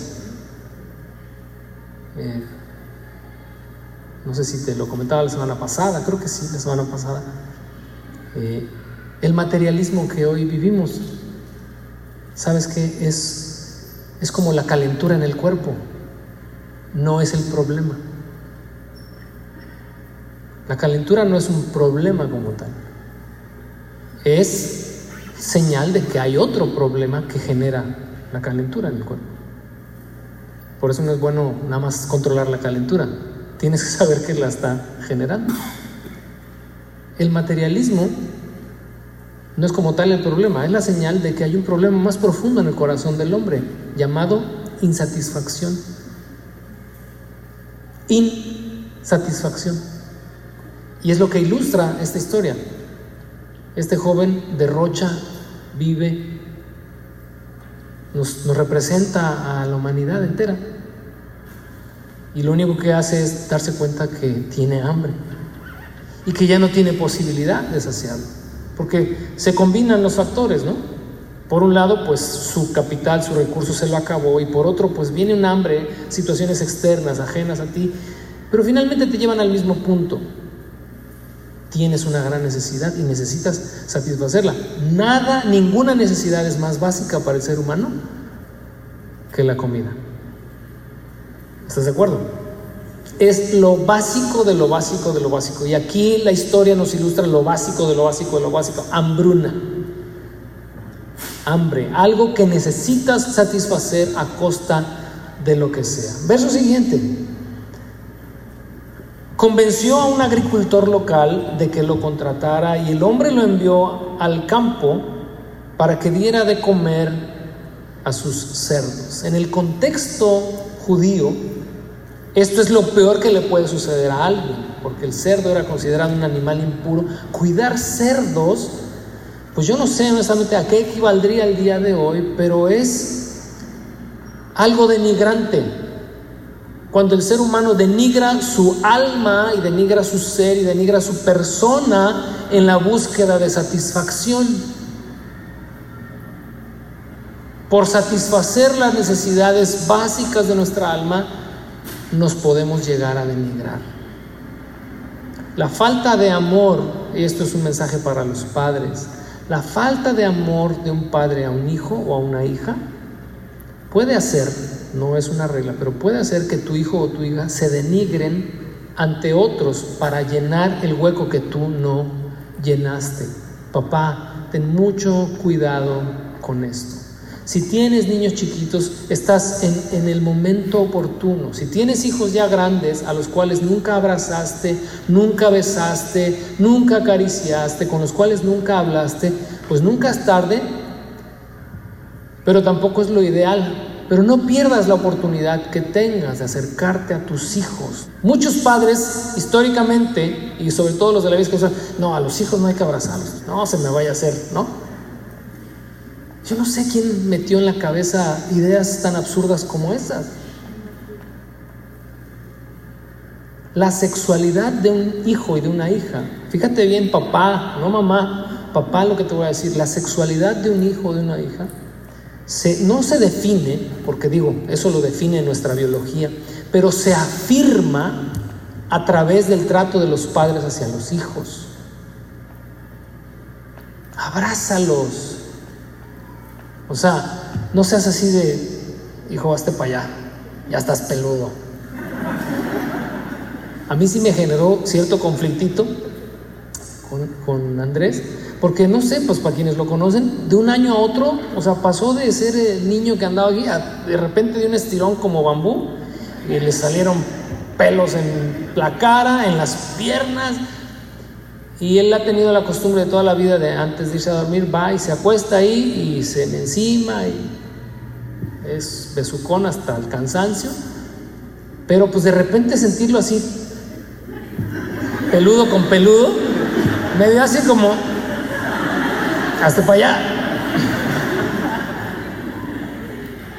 Eh, no sé si te lo comentaba la semana pasada, creo que sí, la semana pasada. Eh, el materialismo que hoy vivimos, ¿sabes qué? Es, es como la calentura en el cuerpo, no es el problema. La calentura no es un problema como tal, es señal de que hay otro problema que genera la calentura en el cuerpo. Por eso no es bueno nada más controlar la calentura, tienes que saber que la está generando. El materialismo no es como tal el problema, es la señal de que hay un problema más profundo en el corazón del hombre, llamado insatisfacción. Insatisfacción. Y es lo que ilustra esta historia. Este joven derrocha, vive, nos, representa a la humanidad entera. Y lo único que hace es darse cuenta que tiene hambre y que ya no tiene posibilidad de saciarlo. Porque se combinan los factores, ¿no? Por un lado, pues su capital, su recurso se lo acabó y por otro, pues viene un hambre, situaciones externas, ajenas a ti, pero finalmente te llevan al mismo punto. Tienes una gran necesidad y necesitas satisfacerla. Nada, ninguna necesidad es más básica para el ser humano que la comida. ¿Estás de acuerdo? Es lo básico de lo básico de lo básico. Y aquí la historia nos ilustra lo básico de lo básico de lo básico. Hambruna. Hambre. Algo que necesitas satisfacer a costa de lo que sea. Verso siguiente. Convenció a un agricultor local de que lo contratara y el hombre lo envió al campo para que diera de comer a sus cerdos. En el contexto judío, esto es lo peor que le puede suceder a alguien, porque el cerdo era considerado un animal impuro. Cuidar cerdos, pues yo no sé honestamente a qué equivaldría el día de hoy, pero es algo denigrante. Cuando el ser humano denigra su alma y denigra su ser y denigra su persona en la búsqueda de satisfacción. Por satisfacer las necesidades básicas de nuestra alma, nos podemos llegar a denigrar. La falta de amor, y esto es un mensaje para los padres, la falta de amor de un padre a un hijo o a una hija puede hacer, no es una regla, pero puede hacer que tu hijo o tu hija se denigren ante otros para llenar el hueco que tú no llenaste. Papá, ten mucho cuidado con esto. Si tienes niños chiquitos, estás en, el momento oportuno. Si tienes hijos ya grandes a los cuales nunca abrazaste, nunca besaste, nunca acariciaste, con los cuales nunca hablaste, pues nunca es tarde, pero tampoco es lo ideal. Pero no pierdas la oportunidad que tengas de acercarte a tus hijos. Muchos padres, históricamente, y sobre todo los de la vieja, no, a los hijos no hay que abrazarlos, no se me vaya a hacer, ¿no? Yo no sé quién metió en la cabeza ideas tan absurdas como esas. La sexualidad de un hijo y de una hija. Fíjate bien, papá, no mamá, papá lo que te voy a decir, la sexualidad de un hijo o de una hija no se define, porque digo, eso lo define nuestra biología, pero se afirma a través del trato de los padres hacia los hijos. Abrázalos, o sea, no seas así de, hijo, hazte para allá, ya estás peludo. A mí sí me generó cierto conflictito con, con Andrés, porque no sé, pues para quienes lo conocen, de un año a otro, o sea, pasó de ser el niño que andaba aquí, a, de repente de un estirón como bambú, y le salieron pelos en la cara, en las piernas, y él ha tenido la costumbre de toda la vida de antes de irse a dormir, va y se acuesta ahí y se me encima y es besucón hasta el cansancio. Pero pues de repente sentirlo así, peludo con peludo, me dio así como, hasta para allá.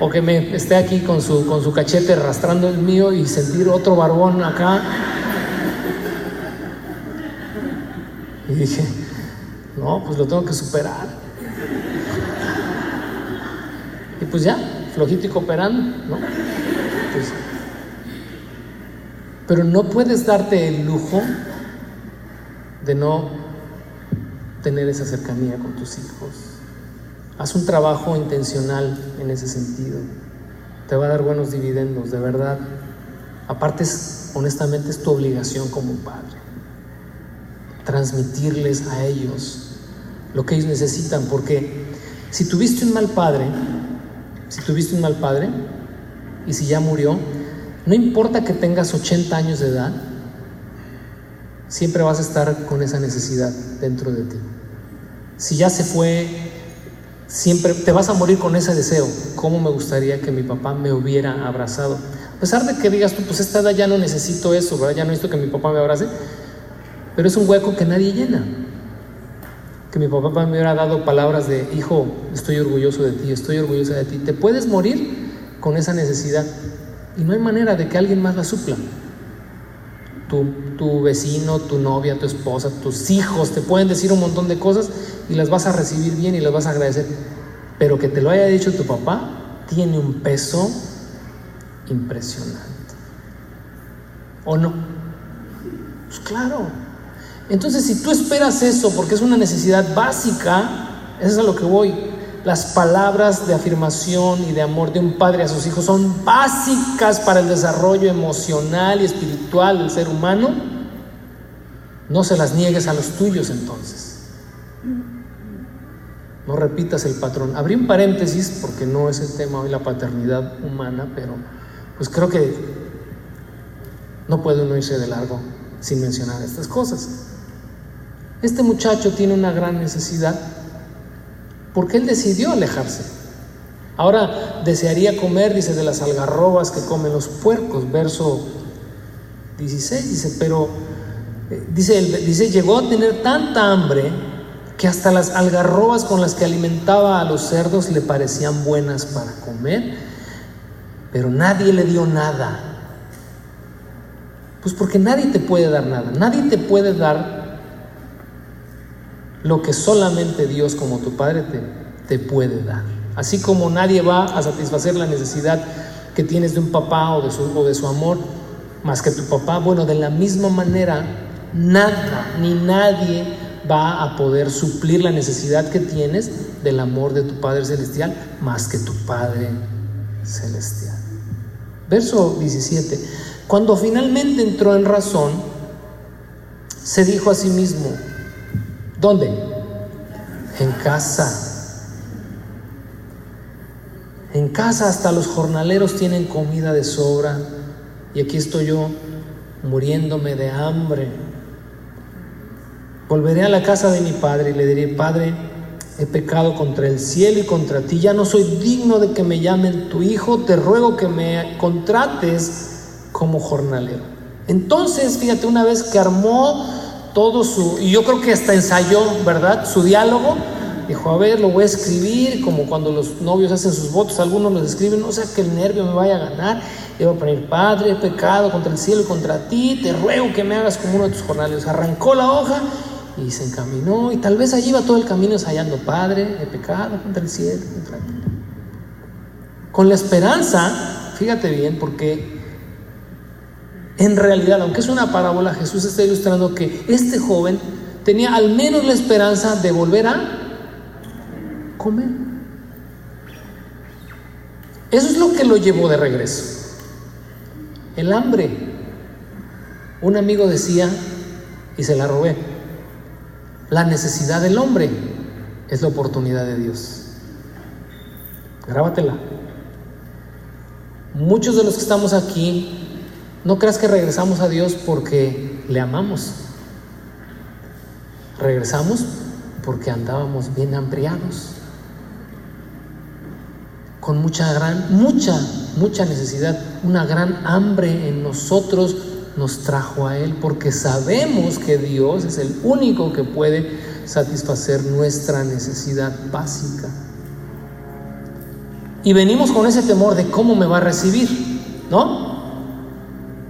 O que me esté aquí con su, con su cachete arrastrando el mío y sentir otro barbón acá. Y dije, no, pues lo tengo que superar. Y pues ya, flojito y cooperando, ¿no? Pues, pero no puedes darte el lujo de no tener esa cercanía con tus hijos. Haz un trabajo intencional en ese sentido. Te va a dar buenos dividendos, de verdad. Aparte, es, honestamente, es tu obligación como padre. Transmitirles a ellos lo que ellos necesitan, porque si tuviste un mal padre, si tuviste un mal padre y si ya murió, no importa que tengas 80 años de edad, siempre vas a estar con esa necesidad dentro de ti. Si ya se fue, siempre te vas a morir con ese deseo. ¿Cómo me gustaría que mi papá me hubiera abrazado? A pesar de que digas tú, pues esta edad ya no necesito eso, ¿verdad? Ya no necesito que mi papá me abrace, pero es un hueco que nadie llena. Que mi papá me hubiera dado palabras de, hijo, estoy orgulloso de ti, estoy orgullosa de ti. Te puedes morir con esa necesidad y no hay manera de que alguien más la supla tu, vecino, tu novia, tu esposa, tus hijos te pueden decir un montón de cosas y las vas a recibir bien y las vas a agradecer. Pero que te lo haya dicho tu papá tiene un peso impresionante. ¿O no? Pues claro. Entonces, si tú esperas eso porque es una necesidad básica, eso es a lo que voy. Las palabras de afirmación y de amor de un padre a sus hijos son básicas para el desarrollo emocional y espiritual del ser humano. No se las niegues a los tuyos entonces. No repitas el patrón. Abrí un paréntesis porque no es el tema hoy la paternidad humana, pero pues creo que no puede uno irse de largo sin mencionar estas cosas. Este muchacho tiene una gran necesidad porque él decidió alejarse. Ahora desearía comer, dice, de las algarrobas que comen los puercos, verso 16, dice, pero eh, dice, dice, llegó a tener tanta hambre que hasta las algarrobas con las que alimentaba a los cerdos le parecían buenas para comer, pero nadie le dio nada. Pues porque nadie te puede dar nada, nadie te puede dar lo que solamente Dios como tu Padre te, te puede dar. Así como nadie va a satisfacer la necesidad que tienes de un papá o de su, o de su amor, más que tu papá, bueno, de la misma manera, nada ni nadie va a poder suplir la necesidad que tienes del amor de tu Padre Celestial, más que tu Padre Celestial. Verso 17. Cuando finalmente entró en razón, se dijo a sí mismo, ¿Dónde? En casa. En casa hasta los jornaleros tienen comida de sobra y aquí estoy yo muriéndome de hambre. Volveré a la casa de mi padre y le diré, Padre, he pecado contra el cielo y contra ti, ya no soy digno de que me llamen tu hijo, te ruego que me contrates como jornalero. Entonces, fíjate, una vez que armó todo su, y yo creo que hasta ensayó, ¿verdad? Su diálogo. Dijo, a ver, lo voy a escribir, como cuando los novios hacen sus votos, algunos los escriben, no sea que el nervio me vaya a ganar. Y voy a poner, Padre, he pecado contra el cielo contra ti, te ruego que me hagas como uno de tus jornales. Arrancó la hoja y se encaminó, y tal vez allí iba todo el camino ensayando, Padre, he pecado contra el cielo, contra ti. Con la esperanza, fíjate bien, porque en realidad, aunque es una parábola, Jesús está ilustrando que este joven tenía al menos la esperanza de volver a comer. Eso es lo que lo llevó de regreso. El hambre. Un amigo decía, y se la robé, la necesidad del hombre es la oportunidad de Dios. Grábatela. Muchos de los que estamos aquí, no creas que regresamos a Dios porque le amamos. Regresamos porque andábamos bien hambriados, con mucha gran, mucha, mucha necesidad, una gran hambre en nosotros nos trajo a Él, porque sabemos que Dios es el único que puede satisfacer nuestra necesidad básica. Y venimos con ese temor de cómo me va a recibir, ¿no?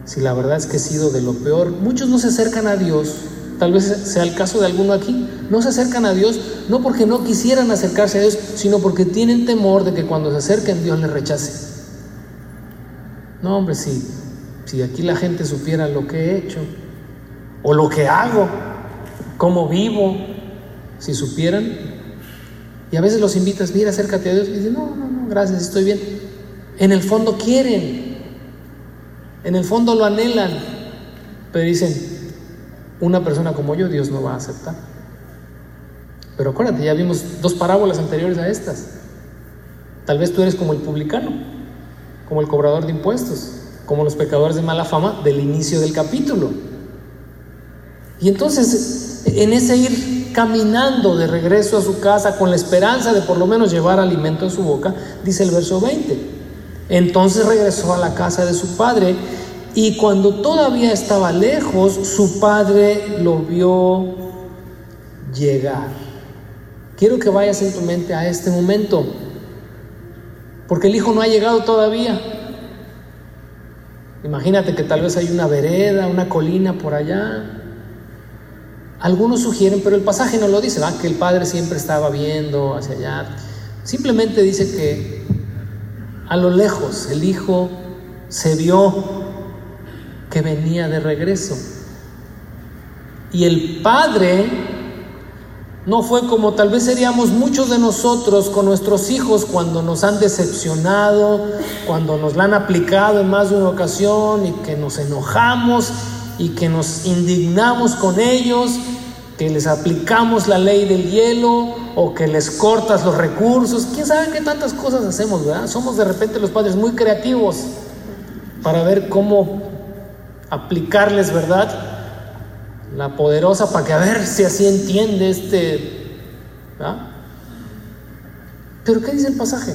Si la verdad es que he sido de lo peor, muchos no se acercan a Dios, tal vez sea el caso de alguno aquí, no se acercan a Dios no porque no quisieran acercarse a Dios, sino porque tienen temor de que cuando se acerquen Dios les rechace. No, hombre, si, si aquí la gente supiera lo que he hecho, o lo que hago, cómo vivo, si supieran, y a veces los invitas, mira, acércate a Dios, y dicen, no, no, no, gracias, estoy bien. En el fondo quieren, en el fondo lo anhelan, pero dicen, una persona como yo Dios no va a aceptar. Pero acuérdate, ya vimos dos parábolas anteriores a estas. Tal vez tú eres como el publicano, como el cobrador de impuestos, como los pecadores de mala fama del inicio del capítulo. Y entonces, en ese ir caminando de regreso a su casa con la esperanza de por lo menos llevar alimento en su boca, dice el verso 20. Entonces regresó a la casa de su padre y cuando todavía estaba lejos, su padre lo vio llegar. Quiero que vayas en tu mente a este momento, porque el hijo no ha llegado todavía. Imagínate que tal vez hay una vereda, una colina por allá. Algunos sugieren, pero el pasaje no lo dice, ¿va? que el padre siempre estaba viendo hacia allá. Simplemente dice que a lo lejos el hijo se vio que venía de regreso. Y el padre no fue como tal vez seríamos muchos de nosotros con nuestros hijos cuando nos han decepcionado, cuando nos la han aplicado en más de una ocasión y que nos enojamos y que nos indignamos con ellos, que les aplicamos la ley del hielo o que les cortas los recursos. ¿Quién sabe qué tantas cosas hacemos, verdad? Somos de repente los padres muy creativos para ver cómo aplicarles, ¿verdad? La poderosa para que a ver si así entiende este... ¿verdad? Pero ¿qué dice el pasaje?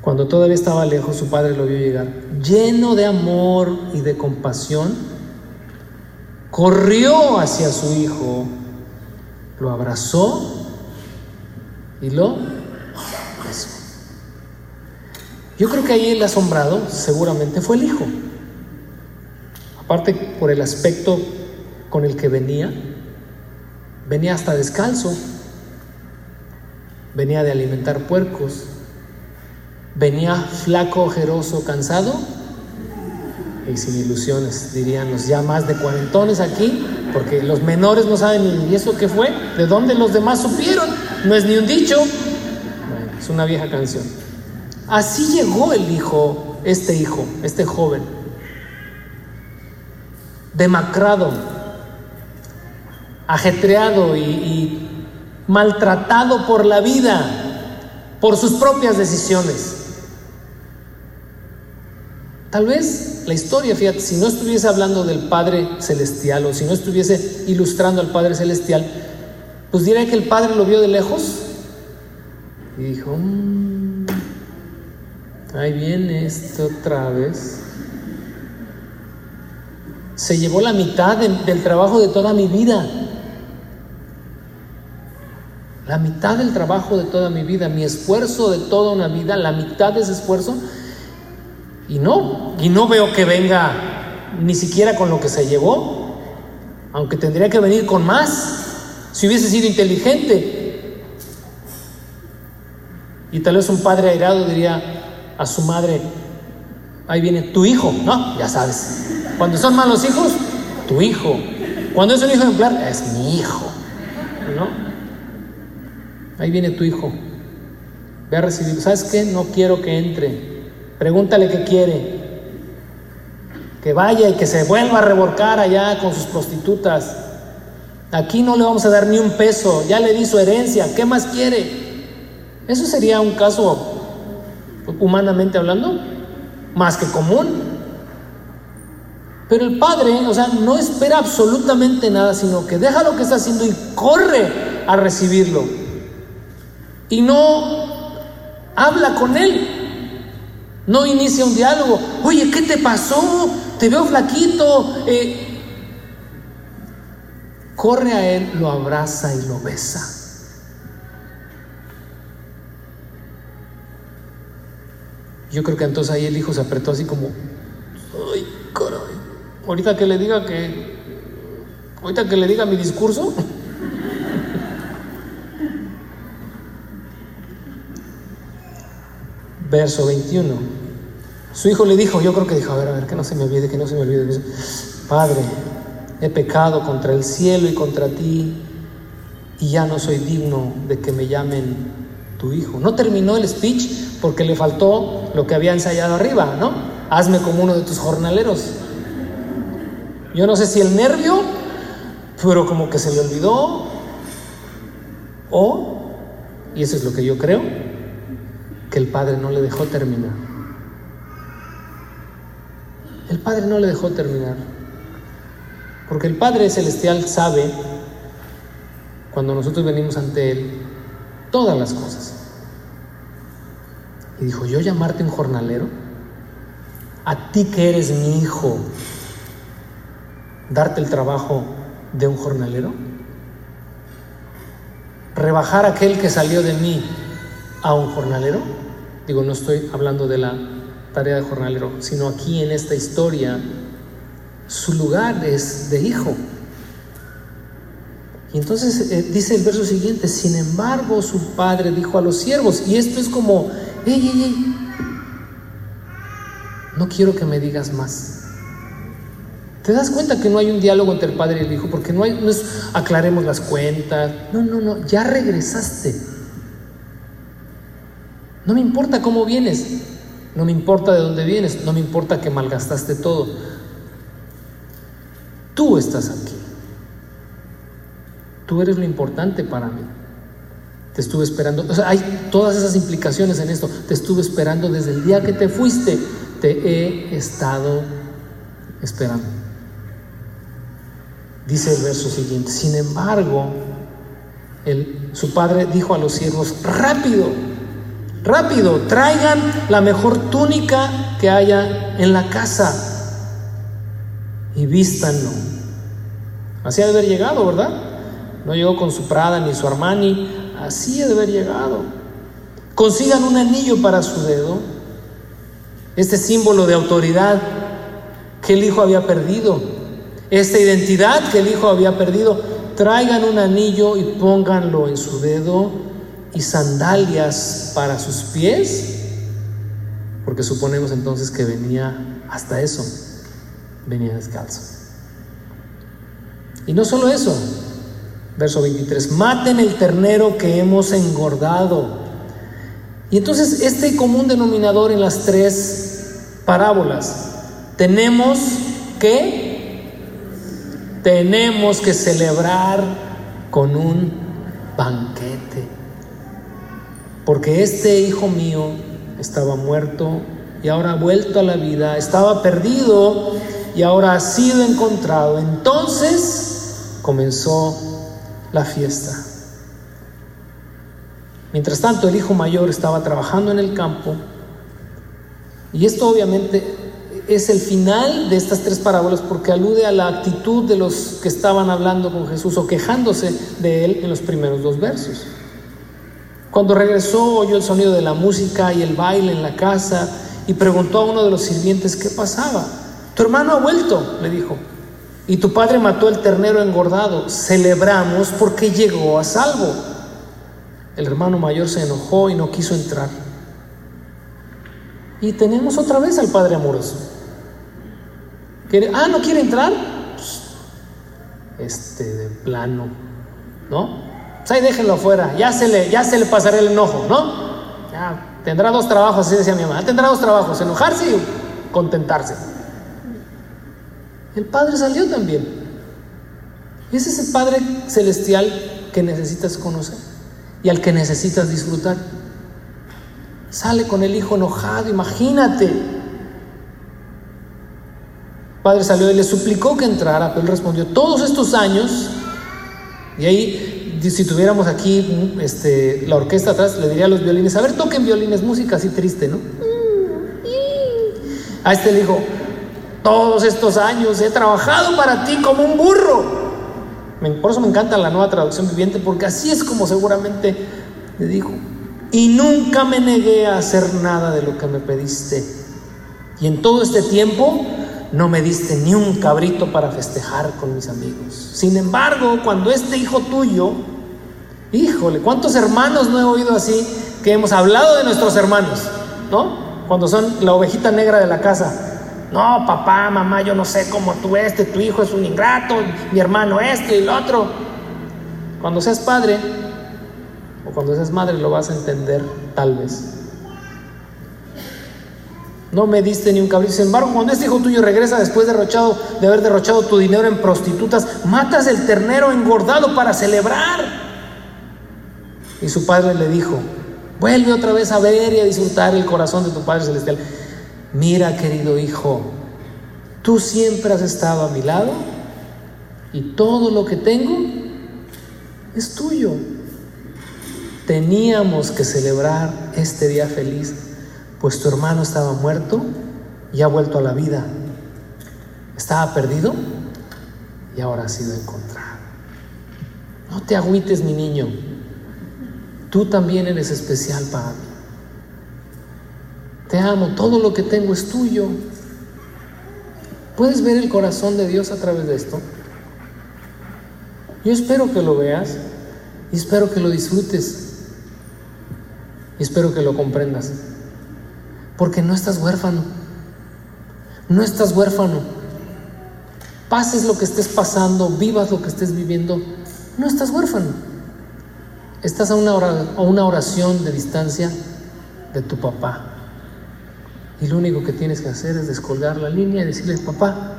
Cuando todavía estaba lejos, su padre lo vio llegar, lleno de amor y de compasión, corrió hacia su hijo, lo abrazó y lo besó. Yo creo que ahí el asombrado seguramente fue el hijo. Aparte por el aspecto con el que venía, venía hasta descalzo, venía de alimentar puercos, venía flaco, ojeroso, cansado y sin ilusiones, dirían los ya más de cuarentones aquí, porque los menores no saben ni eso qué fue, de dónde los demás supieron, no es ni un dicho, bueno, es una vieja canción. Así llegó el hijo, este hijo, este joven, demacrado, ajetreado y, y maltratado por la vida, por sus propias decisiones. Tal vez la historia, fíjate, si no estuviese hablando del Padre Celestial o si no estuviese ilustrando al Padre Celestial, pues diría que el Padre lo vio de lejos y dijo, mmm, ahí viene esto otra vez. Se llevó la mitad de, del trabajo de toda mi vida. La mitad del trabajo de toda mi vida, mi esfuerzo de toda una vida, la mitad de ese esfuerzo y no, y no veo que venga ni siquiera con lo que se llevó, aunque tendría que venir con más, si hubiese sido inteligente. Y tal vez un padre airado diría a su madre, ahí viene tu hijo, ¿no? Ya sabes. Cuando son malos hijos, tu hijo. Cuando es un hijo ejemplar, es mi hijo, ¿no? Ahí viene tu hijo. Ve a recibir. ¿Sabes qué? No quiero que entre. Pregúntale qué quiere. que vaya y que se vuelva a revolcar allá con sus prostitutas. Aquí no le vamos a dar ni un peso, ya le di su herencia, ¿qué más quiere? Eso sería un caso, humanamente hablando, más que común. Pero el padre, o sea, no espera absolutamente nada, sino que deja lo que está haciendo y corre a recibirlo. Y no habla con él. No inicia un diálogo. Oye, ¿qué te pasó? Te veo flaquito. Eh, corre a él, lo abraza y lo besa. Yo creo que entonces ahí el hijo se apretó así como, ay, caray. Ahorita que le diga que, ahorita que le diga mi discurso. Verso 21. Su hijo le dijo, yo creo que dijo, a ver, a ver, que no se me olvide, que no se me olvide. Padre, he pecado contra el cielo y contra ti, y ya no soy digno de que me llamen tu hijo. No terminó el speech porque le faltó lo que había ensayado arriba, ¿no? Hazme como uno de tus jornaleros. Yo no sé si el nervio, pero como que se le olvidó, o, y eso es lo que yo creo, que el Padre no le dejó terminar. El Padre no le dejó terminar. Porque el Padre Celestial sabe, cuando nosotros venimos ante Él, todas las cosas. Y dijo, yo llamarte un jornalero, a ti que eres mi hijo, darte el trabajo de un jornalero? ¿Rebajar aquel que salió de mí a un jornalero? Digo, no estoy hablando de la tarea de jornalero, sino aquí en esta historia, su lugar es de hijo. Y entonces eh, dice el verso siguiente, sin embargo su padre dijo a los siervos, y esto es como, ey, ey, ey, no quiero que me digas más. ¿Te das cuenta que no hay un diálogo entre el padre y el hijo? Porque no, hay, aclaremos las cuentas. No, no, no, ya regresaste. No me importa cómo vienes. No me importa de dónde vienes. No me importa que malgastaste todo. Tú estás aquí. Tú eres lo importante para mí. Te estuve esperando. O sea, hay todas esas implicaciones en esto. Te estuve esperando desde el día que te fuiste. Te he estado esperando. Dice el verso siguiente, sin embargo, su padre dijo a los siervos, rápido, rápido, traigan la mejor túnica que haya en la casa y vístanlo. Así ha de haber llegado, ¿verdad? No llegó con su Prada ni su Armani, así ha de haber llegado. Consigan un anillo para su dedo, este símbolo de autoridad que el hijo había perdido esta identidad que el hijo había perdido, traigan un anillo y pónganlo en su dedo y sandalias para sus pies, porque suponemos entonces que venía hasta eso, venía descalzo. Y no solo eso, verso 23, maten el ternero que hemos engordado. Y entonces este común denominador en las tres parábolas, tenemos que tenemos que celebrar con un banquete. Porque este hijo mío estaba muerto y ahora ha vuelto a la vida, estaba perdido y ahora ha sido encontrado. Entonces comenzó la fiesta. Mientras tanto, el hijo mayor estaba trabajando en el campo y esto obviamente es el final de estas tres parábolas porque alude a la actitud de los que estaban hablando con Jesús o quejándose de él en los primeros dos versos. Cuando regresó oyó el sonido de la música y el baile en la casa y preguntó a uno de los sirvientes qué pasaba. Tu hermano ha vuelto, le dijo, y tu padre mató el ternero engordado. Celebramos porque llegó a salvo. El hermano mayor se enojó y no quiso entrar. Y tenemos otra vez al Padre amoroso. ah, ¿no quiere entrar? Pues, este, de plano, ¿no? Pues ahí déjenlo afuera, ya se le, ya se le pasará el enojo, ¿no? Ya, tendrá dos trabajos, así decía mi mamá, tendrá dos trabajos, enojarse y contentarse. El Padre salió también. Es ese Padre celestial que necesitas conocer y al que necesitas disfrutar. Sale con el hijo enojado, imagínate. Padre salió y le suplicó que entrara, pero él respondió, todos estos años, y ahí, si tuviéramos aquí este, la orquesta atrás, le diría a los violines, a ver, toquen violines, música así triste, ¿no? A este le dijo, todos estos años he trabajado para ti como un burro. Por eso me encanta la nueva traducción viviente, porque así es como seguramente le dijo. Y nunca me negué a hacer nada de lo que me pediste. Y en todo este tiempo no me diste ni un cabrito para festejar con mis amigos. Sin embargo, cuando este hijo tuyo, híjole, ¿cuántos hermanos no he oído así que hemos hablado de nuestros hermanos? ¿No? Cuando son la ovejita negra de la casa. No, papá, mamá, yo no sé cómo tú este, tu hijo es un ingrato, mi hermano este y el otro. Cuando seas padre o cuando seas madre lo vas a entender tal vez. No me diste ni un cabrito. Sin embargo, cuando este hijo tuyo regresa después de, derrochado, de haber derrochado tu dinero en prostitutas, matas el ternero engordado para celebrar. Y su padre le dijo, vuelve otra vez a ver y a disfrutar el corazón de tu Padre Celestial mira querido hijo, tú siempre has estado a mi lado y todo lo que tengo es tuyo. Teníamos que celebrar este día feliz, pues tu hermano estaba muerto y ha vuelto a la vida. Estaba perdido y ahora ha sido encontrado. No te agüites, mi niño. Tú también eres especial para mí. Te amo, todo lo que tengo es tuyo. ¿Puedes ver el corazón de Dios a través de esto? Yo espero que lo veas y espero que lo disfrutes y espero que lo comprendas. Porque no estás huérfano. No estás huérfano. Pases lo que estés pasando, vivas lo que estés viviendo, no estás huérfano. Estás a una, oración de distancia de tu papá. Y lo único que tienes que hacer es descolgar la línea y decirle, papá,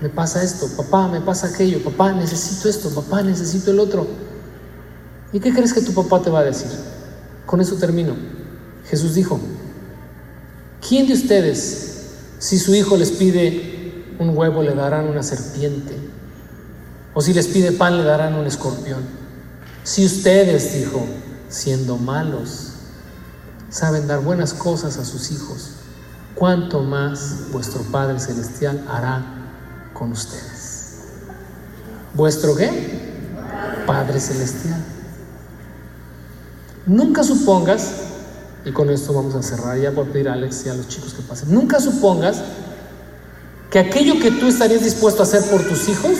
me pasa esto, papá, me pasa aquello, papá, necesito esto, papá, necesito el otro. ¿Y qué crees que tu papá te va a decir? Con eso termino. Jesús dijo, ¿quién de ustedes, si su hijo les pide un huevo, le darán una serpiente? O si les pide pan, le darán un escorpión. Si ustedes, dijo, siendo malos, saben dar buenas cosas a sus hijos, cuánto más vuestro Padre Celestial hará con ustedes. ¿Vuestro qué? Padre Celestial. Nunca supongas, y con esto vamos a cerrar, ya por pedir a Alex y a los chicos que pasen, nunca supongas que aquello que tú estarías dispuesto a hacer por tus hijos,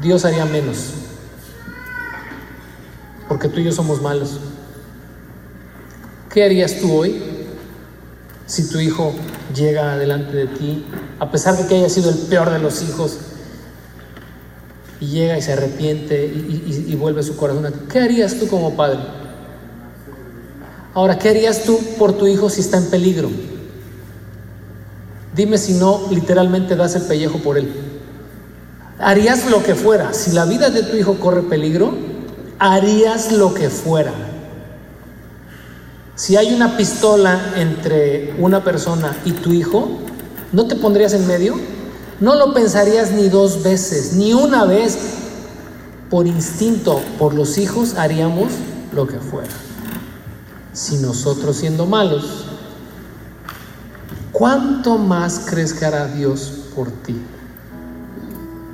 Dios haría menos. Porque tú y yo somos malos. ¿Qué harías tú hoy si tu hijo llega delante de ti, a pesar de que haya sido el peor de los hijos, y llega y se arrepiente y, vuelve su corazón? ¿Qué harías tú como padre? Ahora, ¿qué harías tú por tu hijo si está en peligro? Dime si no literalmente das el pellejo por él. Harías lo que fuera. Si la vida de tu hijo corre peligro, harías lo que fuera. Si hay una pistola entre una persona y tu hijo, ¿no te pondrías en medio? No lo pensarías ni dos veces, ni una vez. Por instinto, por los hijos, haríamos lo que fuera. Si nosotros siendo malos, ¿cuánto más crees que hará Dios por ti?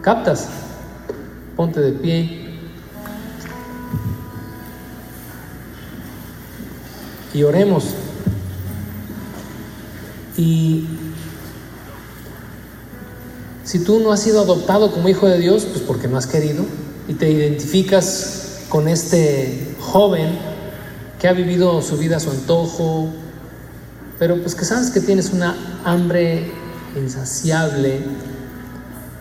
¿Captas? Ponte de pie. Y oremos. Y si tú no has sido adoptado como hijo de Dios, pues porque no has querido y te identificas con este joven que ha vivido su vida a su antojo, pero pues que sabes que tienes una hambre insaciable,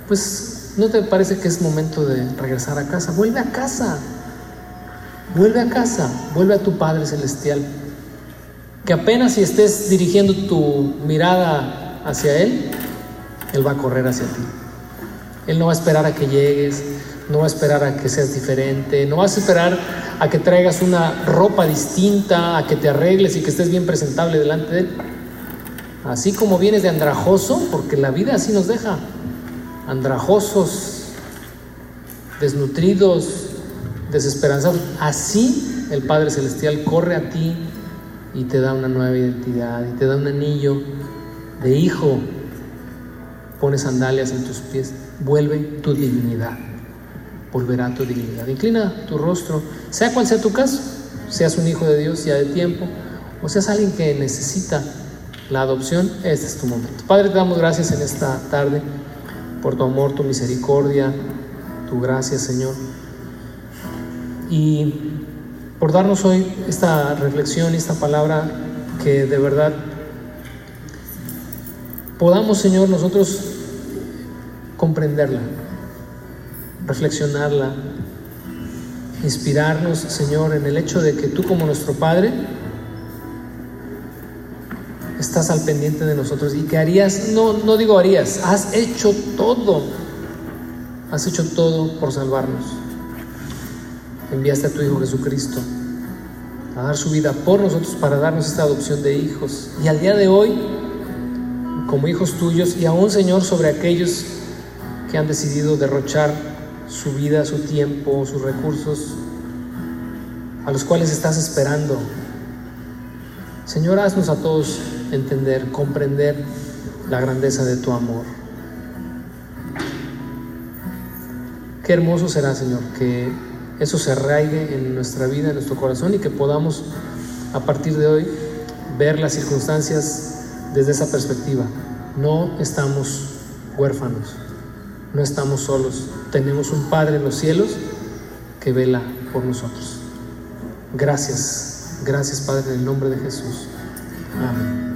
pues no te parece que es momento de regresar a casa. Vuelve a casa, vuelve a casa, vuelve a tu Padre Celestial que apenas si estés dirigiendo tu mirada hacia Él, Él va a correr hacia ti. Él no va a esperar a que llegues, no va a esperar a que seas diferente, no va a esperar a que traigas una ropa distinta, a que te arregles y que estés bien presentable delante de Él. Así como vienes de andrajoso, porque la vida así nos deja, andrajosos, desnutridos, desesperanzados, así el Padre Celestial corre a ti y te da una nueva identidad y te da un anillo de hijo, pone sandalias en tus pies, vuelve tu dignidad volverá tu dignidad. Inclina tu rostro, sea cual sea tu caso, seas un hijo de Dios ya de tiempo, o seas alguien que necesita la adopción, este es tu momento. Padre, te damos gracias en esta tarde por tu amor, tu misericordia, tu gracia, Señor. Y por darnos hoy esta reflexión y esta palabra que de verdad podamos, Señor, nosotros comprenderla reflexionarla, inspirarnos, Señor, en el hecho de que tú como nuestro Padre estás al pendiente de nosotros y que harías, no, no digo harías, has hecho todo, has hecho todo por salvarnos. Enviaste a tu Hijo Jesucristo a dar su vida por nosotros para darnos esta adopción de hijos. Y al día de hoy, como hijos tuyos, y aún Señor sobre aquellos que han decidido derrochar su vida, su tiempo, sus recursos, a los cuales estás esperando. Señor, haznos a todos entender, comprender la grandeza de tu amor. Qué hermoso será, Señor, que eso se arraigue en nuestra vida, en nuestro corazón y que podamos a partir de hoy ver las circunstancias desde esa perspectiva. No estamos huérfanos no estamos solos, tenemos un Padre en los cielos que vela por nosotros. Gracias, gracias Padre en el nombre de Jesús. Amén.